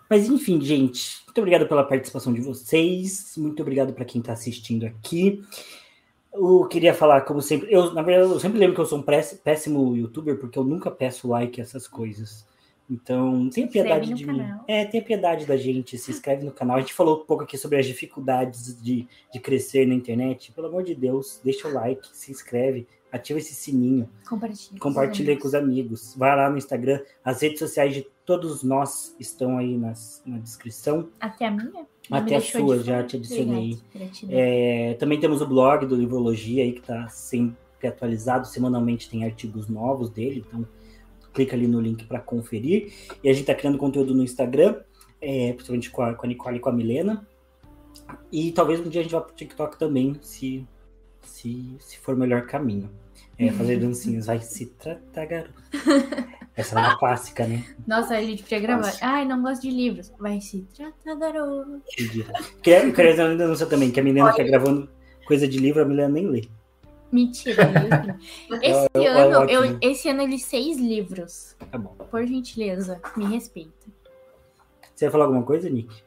[SPEAKER 1] Mas enfim, gente, muito obrigado pela participação de vocês. Muito obrigado para quem está assistindo aqui. Eu queria falar, como sempre, eu, na verdade, eu sempre lembro que eu sou um péssimo youtuber, porque eu nunca peço like essas coisas. Então, tenha piedade de mim. É, tenha piedade da gente, se inscreve no canal. A gente falou um pouco aqui sobre as dificuldades de, de crescer na internet. Pelo amor de Deus, deixa o like, se inscreve, ativa esse sininho.
[SPEAKER 3] Compartilha.
[SPEAKER 1] Compartilha com os amigos. Vai lá no Instagram. As redes sociais de todos nós estão aí nas, na descrição.
[SPEAKER 3] Até a minha?
[SPEAKER 1] Até a sua, já te adicionei. É, também temos o blog do Livrologia aí, que está sempre atualizado. Semanalmente tem artigos novos dele, então clica ali no link para conferir. E a gente está criando conteúdo no Instagram, é, principalmente com a, com a Nicole e com a Milena. E talvez um dia a gente vá para o TikTok também, se, se, se for o melhor caminho. É, fazer <laughs> dancinhas, vai se tratar, garoto. Essa é uma clássica, né?
[SPEAKER 3] Nossa, a gente podia gravar. Clássica. Ai, não gosto de livros. Vai se tratar, garoto.
[SPEAKER 1] Queria, queria fazer uma denúncia também, que a Milena está gravando coisa de livro, a Milena nem lê.
[SPEAKER 3] Mentira. <laughs> esse, eu, ano, eu, esse ano eu li seis livros.
[SPEAKER 1] Tá bom.
[SPEAKER 3] Por gentileza, me respeita.
[SPEAKER 1] Você ia falar alguma coisa, Nick?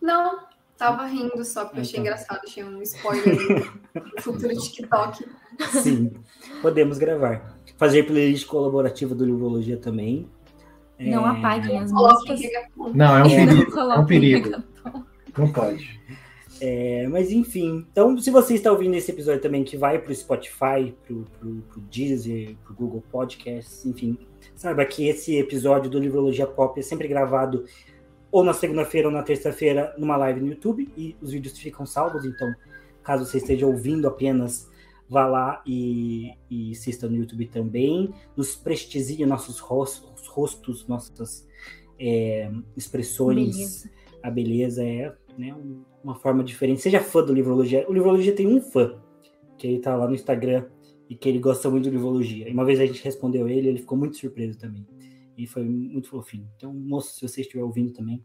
[SPEAKER 4] Não, tava rindo só porque eu achei engraçado. Achei um spoiler do futuro TikTok.
[SPEAKER 1] Sim, podemos gravar. Fazer playlist colaborativa do Livrologia também.
[SPEAKER 3] Não é... apaguem as músicas.
[SPEAKER 2] Não, é um perigo. É um perigo. Não pode.
[SPEAKER 1] É, mas enfim, então se você está ouvindo esse episódio também que vai para o Spotify, para o Deezer, para o Google Podcasts, enfim, saiba que esse episódio do Livrologia Pop é sempre gravado ou na segunda-feira ou na terça-feira numa live no YouTube e os vídeos ficam salvos, então caso você esteja ouvindo apenas, vá lá e, e assista no YouTube também, nos prestigie nossos rostos, rostos nossas é, expressões, beleza. a beleza é né, uma forma diferente. Seja fã do Livrologia. O Livrologia tem um fã, que ele tá lá no Instagram e que ele gosta muito do Livrologia. E uma vez a gente respondeu ele, ele ficou muito surpreso também. E foi muito fofinho. Então, moço, se você estiver ouvindo também,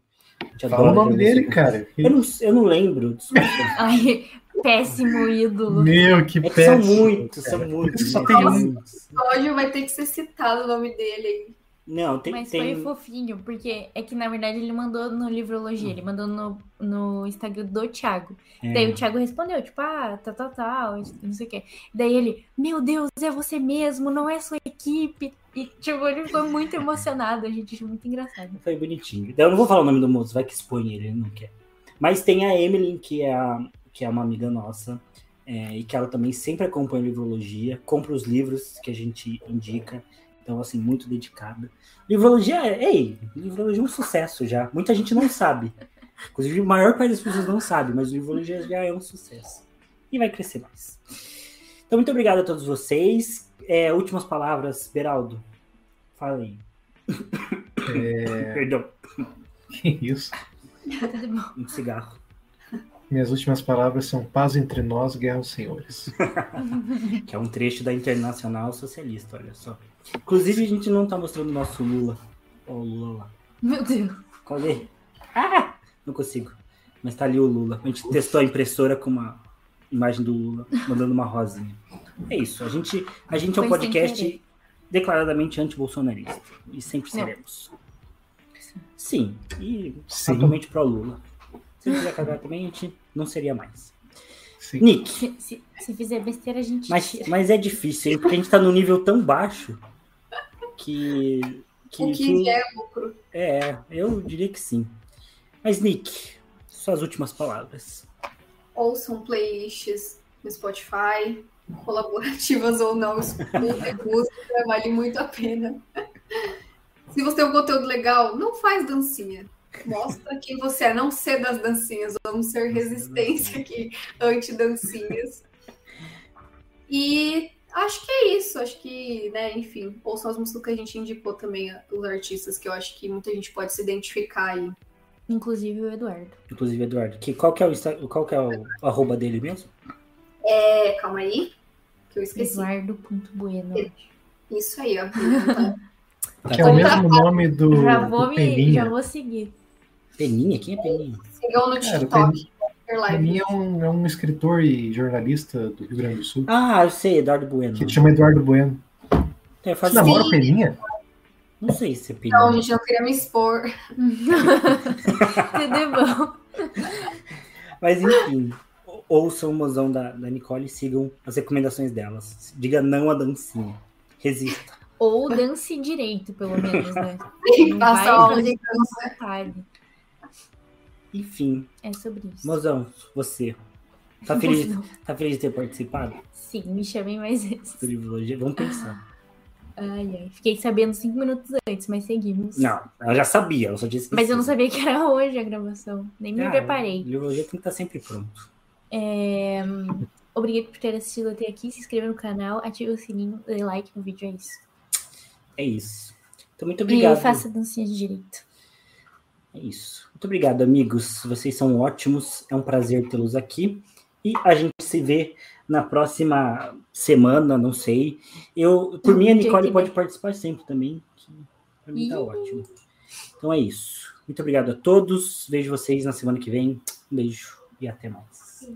[SPEAKER 1] te
[SPEAKER 2] Fala o nome dele, cara.
[SPEAKER 1] Eu não, eu não lembro, desculpa.
[SPEAKER 3] Ai, péssimo ídolo.
[SPEAKER 2] Meu, que
[SPEAKER 1] É que são
[SPEAKER 2] péssimo,
[SPEAKER 1] muitos,
[SPEAKER 2] cara.
[SPEAKER 1] são muitos.
[SPEAKER 2] Só
[SPEAKER 1] né?
[SPEAKER 2] tem
[SPEAKER 1] São
[SPEAKER 2] um.
[SPEAKER 1] muitos.
[SPEAKER 4] Hoje vai ter que ser citado o nome dele aí.
[SPEAKER 1] Não, tem.
[SPEAKER 3] Mas
[SPEAKER 1] tem...
[SPEAKER 3] foi fofinho, porque é que na verdade ele mandou no Livrologia, ele mandou no, no Instagram do Thiago.
[SPEAKER 1] é,
[SPEAKER 3] Daí o Thiago respondeu, tipo, ah, tal, tal, tal, não sei o quê. Daí ele, meu Deus, é você mesmo, não é sua equipe. E, tipo, ele ficou muito emocionado, a gente achou muito engraçado.
[SPEAKER 1] Foi bonitinho. Eu não vou falar o nome do moço, vai que expõe ele, ele não quer. Mas tem a Emily, que é, a, que é uma amiga nossa, é, e que ela também sempre acompanha a livrologia, compra os livros que a gente indica. Então, assim, muito dedicada. Livrologia, é- ei, livrologia é um sucesso já. Muita gente não sabe. Inclusive, a maior parte das pessoas não sabe, mas o livrologia já é um sucesso. E vai crescer mais. Então, muito obrigado a todos vocês. É, últimas palavras, Beraldo. Fala aí. <laughs> Perdão,
[SPEAKER 2] Que isso.
[SPEAKER 3] Bom.
[SPEAKER 1] um cigarro.
[SPEAKER 2] Minhas últimas palavras são paz entre nós, guerra aos senhores. <laughs>
[SPEAKER 1] Que é um trecho da Internacional Socialista, olha só. Inclusive, a gente não tá mostrando o nosso Lula. Ó, o Lula lá.
[SPEAKER 3] Meu Deus.
[SPEAKER 1] Cadê? Ah! Não consigo. Mas tá ali o Lula. A gente testou a impressora com uma imagem do Lula, mandando uma rosinha. É isso. A gente, a gente é um podcast declaradamente anti-bolsonarista. E sempre
[SPEAKER 3] Não.
[SPEAKER 1] seremos. Sim. E
[SPEAKER 2] Sim.
[SPEAKER 1] atualmente pro Lula. Se quiser cagar também, a gente não seria mais.
[SPEAKER 2] Sim.
[SPEAKER 1] Nick,
[SPEAKER 3] Se, se, se fizer besteira, a gente
[SPEAKER 1] Mas, mas é difícil, hein? Porque a gente tá num nível tão baixo que. que,
[SPEAKER 4] O que é lucro.
[SPEAKER 1] é, eu diria que sim. Mas, Nick, suas últimas palavras.
[SPEAKER 4] Ouçam playlists no Spotify, <laughs> colaborativas ou não, escutem <laughs> música, vale muito a pena. Se você tem um conteúdo legal, não faz dancinha. Mostra quem você é, não ser das dancinhas. Vamos ser resistência aqui, anti-dancinhas. E acho que é isso. Acho que, né, enfim, ouçam as músicas que a gente indicou também, os artistas, que eu acho que muita gente pode se identificar aí.
[SPEAKER 3] Inclusive o Eduardo.
[SPEAKER 1] Inclusive, Eduardo, que, qual, que é o, Insta- qual que é o arroba dele mesmo?
[SPEAKER 4] É, calma aí, que eu esqueci.
[SPEAKER 3] Eduardo.bueno.
[SPEAKER 4] Isso aí, ó. <laughs> Tá
[SPEAKER 2] Que é o mesmo nome do,
[SPEAKER 3] Já
[SPEAKER 2] do
[SPEAKER 3] vou, me,
[SPEAKER 2] Peninha.
[SPEAKER 3] já vou seguir.
[SPEAKER 1] Peninha? Quem é Peninha?
[SPEAKER 4] Sigam no
[SPEAKER 2] Cara, o
[SPEAKER 4] TikTok. Live.
[SPEAKER 2] Peninha é um, é um escritor e jornalista do Rio Grande do Sul
[SPEAKER 1] Ah, eu sei, Eduardo Bueno.
[SPEAKER 2] que chama Eduardo Bueno.
[SPEAKER 1] É, faz-
[SPEAKER 2] Você namora o Peninha?
[SPEAKER 1] Não sei se é Peninha.
[SPEAKER 4] Não, gente, não queria me expor. <laughs> <laughs>
[SPEAKER 3] Bom.
[SPEAKER 1] Mas enfim, ou- ouçam o mozão da, da Nicole e sigam as recomendações delas. Diga não à dancinha. Resista.
[SPEAKER 3] Ou dance direito, pelo menos, né? Não vai fazer
[SPEAKER 4] de dança.
[SPEAKER 3] vontade.
[SPEAKER 1] Enfim,
[SPEAKER 3] É sobre isso.
[SPEAKER 1] mozão, você. Tá feliz, tá feliz de ter participado
[SPEAKER 3] Sim, me chamem mais vezes.
[SPEAKER 1] Vamos pensar.
[SPEAKER 3] Ai, ai. Fiquei sabendo cinco minutos antes, mas seguimos.
[SPEAKER 1] Não, ela já sabia, ela só disse que
[SPEAKER 3] Mas eu não sabia que era hoje a gravação. Nem me
[SPEAKER 1] Ah,
[SPEAKER 3] preparei.
[SPEAKER 1] O Livrologia tem que estar sempre pronto.
[SPEAKER 3] É, Obrigado por ter assistido até aqui. Se inscreva no canal, ative o sininho, dê like no vídeo. É isso.
[SPEAKER 1] É isso. Então, muito
[SPEAKER 3] E
[SPEAKER 1] obrigado.
[SPEAKER 3] faça dancinha de direito.
[SPEAKER 1] É isso. Muito obrigado, amigos. Vocês são ótimos. É um prazer tê-los aqui. E a gente se vê na próxima semana, não sei. Eu, por mim, a Nicole pode participar sempre também. Pra mim tá ótimo. Então é isso. Muito obrigado a todos. Vejo vocês na semana que vem. Um beijo e até mais.